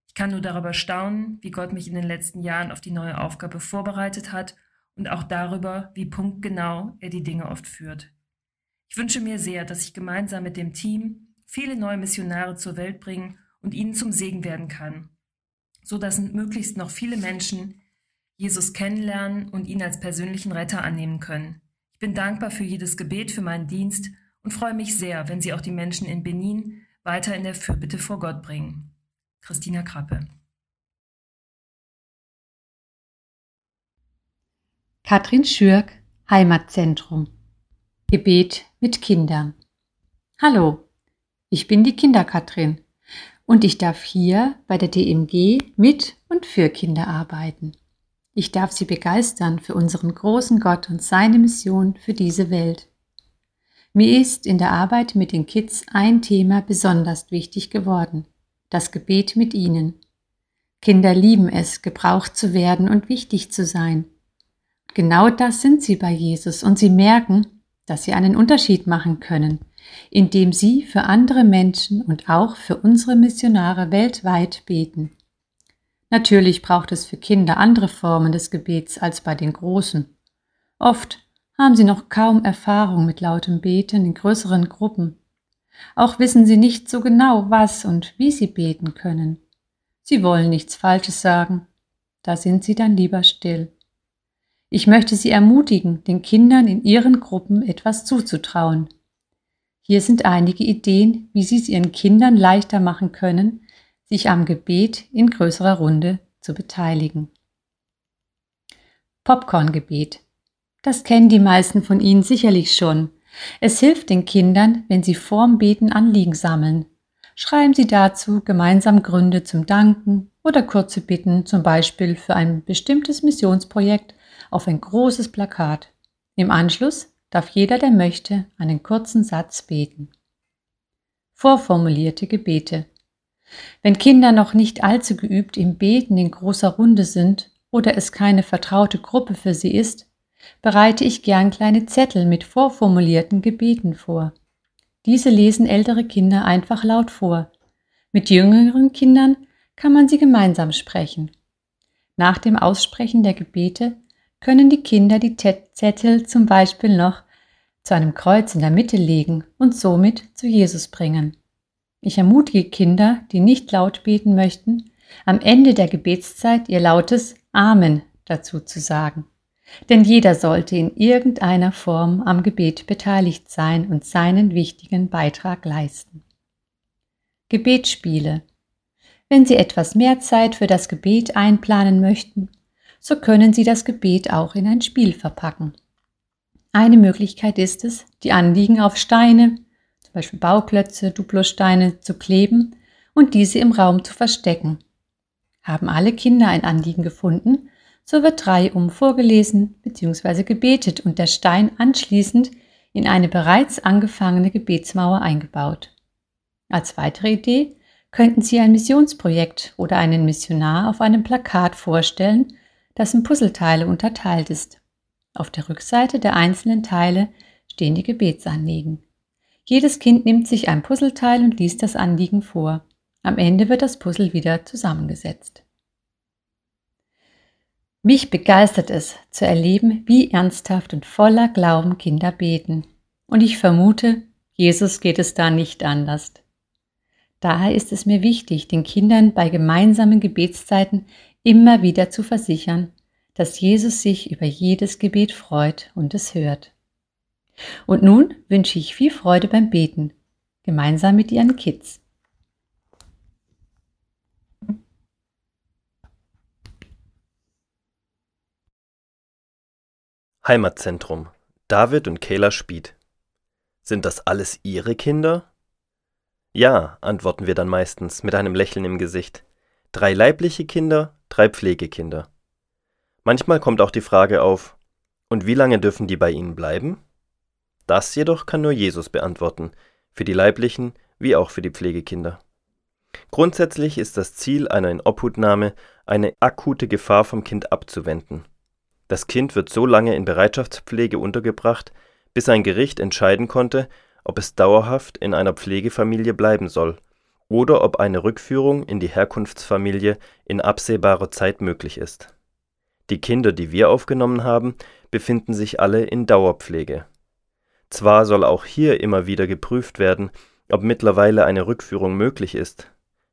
Ich kann nur darüber staunen, wie Gott mich in den letzten Jahren auf die neue Aufgabe vorbereitet hat und auch darüber, wie punktgenau er die Dinge oft führt. Ich wünsche mir sehr, dass ich gemeinsam mit dem Team viele neue Missionare zur Welt bringen und ihnen zum Segen werden kann, so dass möglichst noch viele Menschen Jesus kennenlernen und ihn als persönlichen Retter annehmen können. Bin dankbar für jedes Gebet für meinen Dienst und freue mich sehr, wenn Sie auch die Menschen in Benin weiter in der Fürbitte vor Gott bringen. Christina Krappe. Katrin Schürk, Heimatzentrum. Gebet mit Kindern. Hallo, ich bin die Kinderkatrin und ich darf hier bei der DMG mit und für Kinder arbeiten. Ich darf sie begeistern für unseren großen Gott und seine Mission für diese Welt. Mir ist in der Arbeit mit den Kids ein Thema besonders wichtig geworden, das Gebet mit ihnen. Kinder lieben es, gebraucht zu werden und wichtig zu sein. Genau das sind sie bei Jesus und sie merken, dass sie einen Unterschied machen können, indem sie für andere Menschen und auch für unsere Missionare weltweit beten. Natürlich braucht es für Kinder andere Formen des Gebets als bei den Großen. Oft haben sie noch kaum Erfahrung mit lautem Beten in größeren Gruppen. Auch wissen sie nicht so genau, was und wie sie beten können. Sie wollen nichts Falsches sagen. Da sind sie dann lieber still. Ich möchte Sie ermutigen, den Kindern in ihren Gruppen etwas zuzutrauen. Hier sind einige Ideen, wie Sie es Ihren Kindern leichter machen können, sich am Gebet in größerer Runde zu beteiligen. Popcorngebet. Das kennen die meisten von Ihnen sicherlich schon. Es hilft den Kindern, wenn sie vorm Beten Anliegen sammeln. Schreiben Sie dazu gemeinsam Gründe zum Danken oder kurze Bitten, zum Beispiel für ein bestimmtes Missionsprojekt, auf ein großes Plakat. Im Anschluss darf jeder, der möchte, einen kurzen Satz beten. Vorformulierte Gebete. Wenn Kinder noch nicht allzu geübt im Beten in großer Runde sind oder es keine vertraute Gruppe für sie ist, bereite ich gern kleine Zettel mit vorformulierten Gebeten vor. Diese lesen ältere Kinder einfach laut vor. Mit jüngeren Kindern kann man sie gemeinsam sprechen. Nach dem Aussprechen der Gebete können die Kinder die Zettel zum Beispiel noch zu einem Kreuz in der Mitte legen und somit zu Jesus bringen. Ich ermutige Kinder, die nicht laut beten möchten, am Ende der Gebetszeit ihr lautes Amen dazu zu sagen. Denn jeder sollte in irgendeiner Form am Gebet beteiligt sein und seinen wichtigen Beitrag leisten. Gebetsspiele. Wenn Sie etwas mehr Zeit für das Gebet einplanen möchten, so können Sie das Gebet auch in ein Spiel verpacken. Eine Möglichkeit ist es, die Anliegen auf Steine, zum Beispiel Bauklötze, Duplosteine, zu kleben und diese im Raum zu verstecken. Haben alle Kinder ein Anliegen gefunden, so wird reihum vorgelesen bzw. gebetet und der Stein anschließend in eine bereits angefangene Gebetsmauer eingebaut. Als weitere Idee könnten Sie ein Missionsprojekt oder einen Missionar auf einem Plakat vorstellen, das in Puzzleteile unterteilt ist. Auf der Rückseite der einzelnen Teile stehen die Gebetsanliegen. Jedes Kind nimmt sich ein Puzzleteil und liest das Anliegen vor. Am Ende wird das Puzzle wieder zusammengesetzt. Mich begeistert es zu erleben, wie ernsthaft und voller Glauben Kinder beten. Und ich vermute, Jesus geht es da nicht anders. Daher ist es mir wichtig, den Kindern bei gemeinsamen Gebetszeiten immer wieder zu versichern, dass Jesus sich über jedes Gebet freut und es hört. Und nun wünsche ich viel Freude beim Beten, gemeinsam mit Ihren Kids. Heimatzentrum. David und Kayla Spied. Sind das alles Ihre Kinder? Ja, antworten wir dann meistens mit einem Lächeln im Gesicht. Drei leibliche Kinder, drei Pflegekinder. Manchmal kommt auch die Frage auf, und wie lange dürfen die bei Ihnen bleiben? Das jedoch kann nur Jesus beantworten, für die leiblichen wie auch für die Pflegekinder. Grundsätzlich ist das Ziel einer Inobhutnahme, eine akute Gefahr vom Kind abzuwenden. Das Kind wird so lange in Bereitschaftspflege untergebracht, bis ein Gericht entscheiden konnte, ob es dauerhaft in einer Pflegefamilie bleiben soll oder ob eine Rückführung in die Herkunftsfamilie in absehbarer Zeit möglich ist. Die Kinder, die wir aufgenommen haben, befinden sich alle in Dauerpflege. Zwar soll auch hier immer wieder geprüft werden, ob mittlerweile eine Rückführung möglich ist,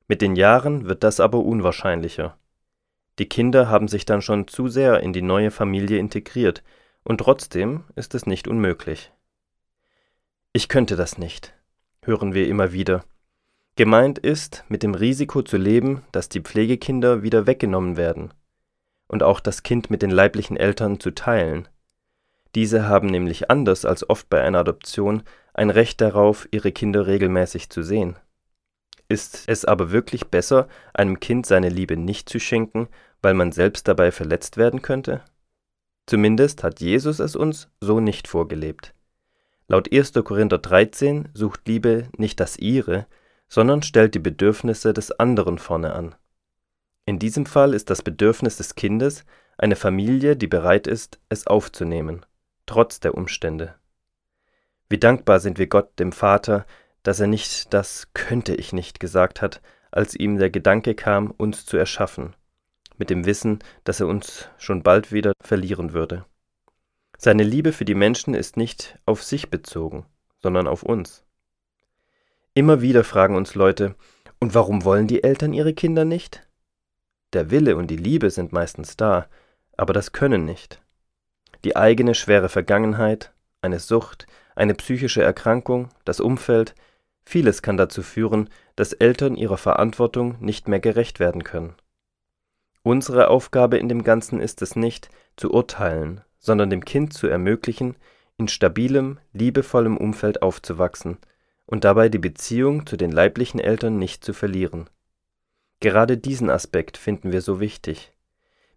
mit den Jahren wird das aber unwahrscheinlicher. Die Kinder haben sich dann schon zu sehr in die neue Familie integriert, und trotzdem ist es nicht unmöglich. Ich könnte das nicht, hören wir immer wieder. Gemeint ist, mit dem Risiko zu leben, dass die Pflegekinder wieder weggenommen werden und auch das Kind mit den leiblichen Eltern zu teilen. Diese haben nämlich anders als oft bei einer Adoption ein Recht darauf, ihre Kinder regelmäßig zu sehen. Ist es aber wirklich besser, einem Kind seine Liebe nicht zu schenken, weil man selbst dabei verletzt werden könnte? Zumindest hat Jesus es uns so nicht vorgelebt. Laut 1. Korinther 13 sucht Liebe nicht das ihre, sondern stellt die Bedürfnisse des anderen vorne an. In diesem Fall ist das Bedürfnis des Kindes eine Familie, die bereit ist, es aufzunehmen, trotz der Umstände. Wie dankbar sind wir Gott, dem Vater, dass er nicht das könnte ich nicht gesagt hat, als ihm der Gedanke kam, uns zu erschaffen, mit dem Wissen, dass er uns schon bald wieder verlieren würde. Seine Liebe für die Menschen ist nicht auf sich bezogen, sondern auf uns. Immer wieder fragen uns Leute, und warum wollen die Eltern ihre Kinder nicht? Der Wille und die Liebe sind meistens da, aber das Können nicht. Die eigene schwere Vergangenheit, eine Sucht, eine psychische Erkrankung, das Umfeld, vieles kann dazu führen, dass Eltern ihrer Verantwortung nicht mehr gerecht werden können. Unsere Aufgabe in dem Ganzen ist es nicht, zu urteilen, sondern dem Kind zu ermöglichen, in stabilem, liebevollem Umfeld aufzuwachsen und dabei die Beziehung zu den leiblichen Eltern nicht zu verlieren. Gerade diesen Aspekt finden wir so wichtig.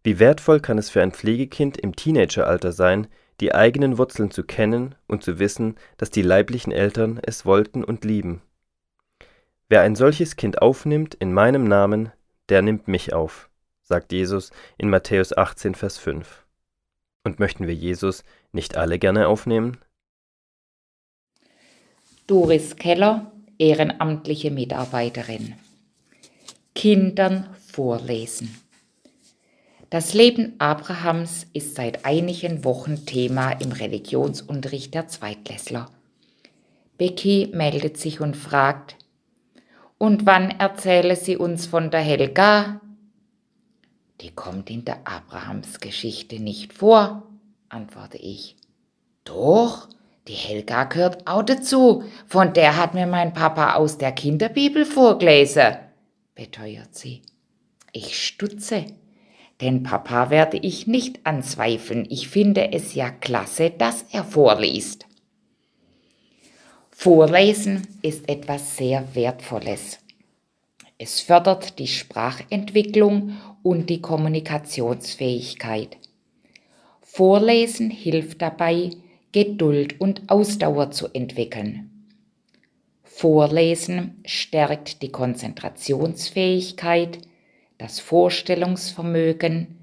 Wie wertvoll kann es für ein Pflegekind im Teenageralter sein, die eigenen Wurzeln zu kennen und zu wissen, dass die leiblichen Eltern es wollten und lieben. Wer ein solches Kind aufnimmt in meinem Namen, der nimmt mich auf sagt Jesus in Matthäus 18, Vers 5. Und möchten wir Jesus nicht alle gerne aufnehmen? Doris Keller, ehrenamtliche Mitarbeiterin. Kindern vorlesen. Das Leben Abrahams ist seit einigen Wochen Thema im Religionsunterricht der Zweitklässler. Becky meldet sich und fragt, und wann erzähle sie uns von der Helga, Die kommt in der Abrahamsgeschichte nicht vor, antworte ich. Doch, die Helga gehört auch dazu. Von der hat mir mein Papa aus der Kinderbibel vorgelesen, beteuert sie. Ich stutze. Den Papa werde ich nicht anzweifeln. Ich finde es ja klasse, dass er vorliest. Vorlesen ist etwas sehr Wertvolles. Es fördert die Sprachentwicklung und die Kommunikationsfähigkeit. Vorlesen hilft dabei, Geduld und Ausdauer zu entwickeln. Vorlesen stärkt die Konzentrationsfähigkeit, das Vorstellungsvermögen,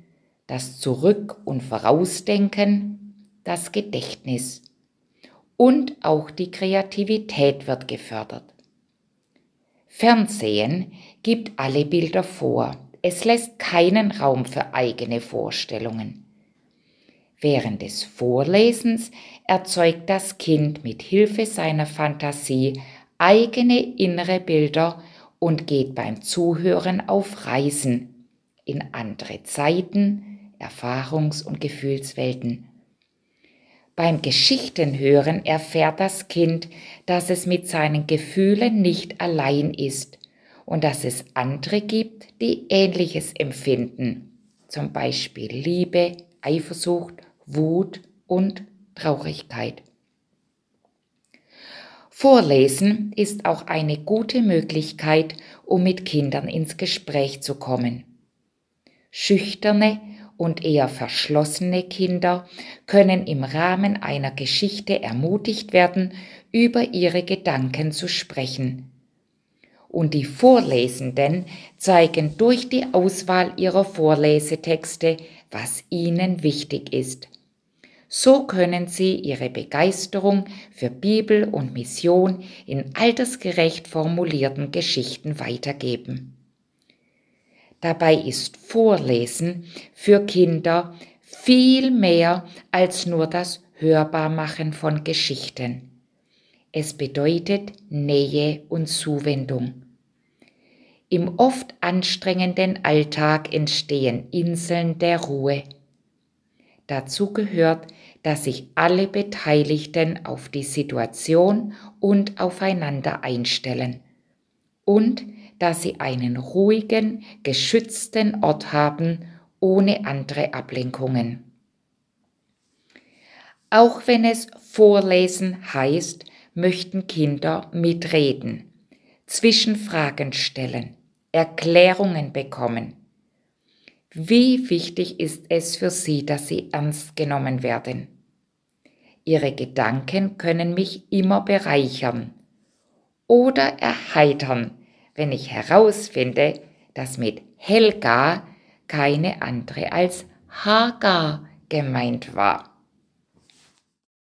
das Zurück- und Vorausdenken, das Gedächtnis und auch die Kreativität wird gefördert. Fernsehen gibt alle Bilder vor, es lässt keinen Raum für eigene Vorstellungen. Während des Vorlesens erzeugt das Kind mit Hilfe seiner Fantasie eigene innere Bilder und geht beim Zuhören auf Reisen in andere Zeiten, Erfahrungs- und Gefühlswelten. Beim Geschichtenhören erfährt das Kind, dass es mit seinen Gefühlen nicht allein ist und dass es andere gibt, die Ähnliches empfinden, zum Beispiel Liebe, Eifersucht, Wut und Traurigkeit. Vorlesen ist auch eine gute Möglichkeit, um mit Kindern ins Gespräch zu kommen. Schüchterne und eher verschlossene Kinder können im Rahmen einer Geschichte ermutigt werden, über ihre Gedanken zu sprechen. Und die Vorlesenden zeigen durch die Auswahl ihrer Vorlesetexte, was ihnen wichtig ist. So können Sie Ihre Begeisterung für Bibel und Mission in altersgerecht formulierten Geschichten weitergeben. Dabei ist Vorlesen für Kinder viel mehr als nur das Hörbarmachen von Geschichten. Es bedeutet Nähe und Zuwendung. Im oft anstrengenden Alltag entstehen Inseln der Ruhe. Dazu gehört, dass sich alle Beteiligten auf die Situation und aufeinander einstellen und dass sie einen ruhigen, geschützten Ort haben, ohne andere Ablenkungen. Auch wenn es Vorlesen heißt, möchten Kinder mitreden, Zwischenfragen stellen, Erklärungen bekommen. Wie wichtig ist es für Sie, dass Sie ernst genommen werden? Ihre Gedanken können mich immer bereichern oder erheitern, wenn ich herausfinde, dass mit Helga keine andere als Hagar gemeint war.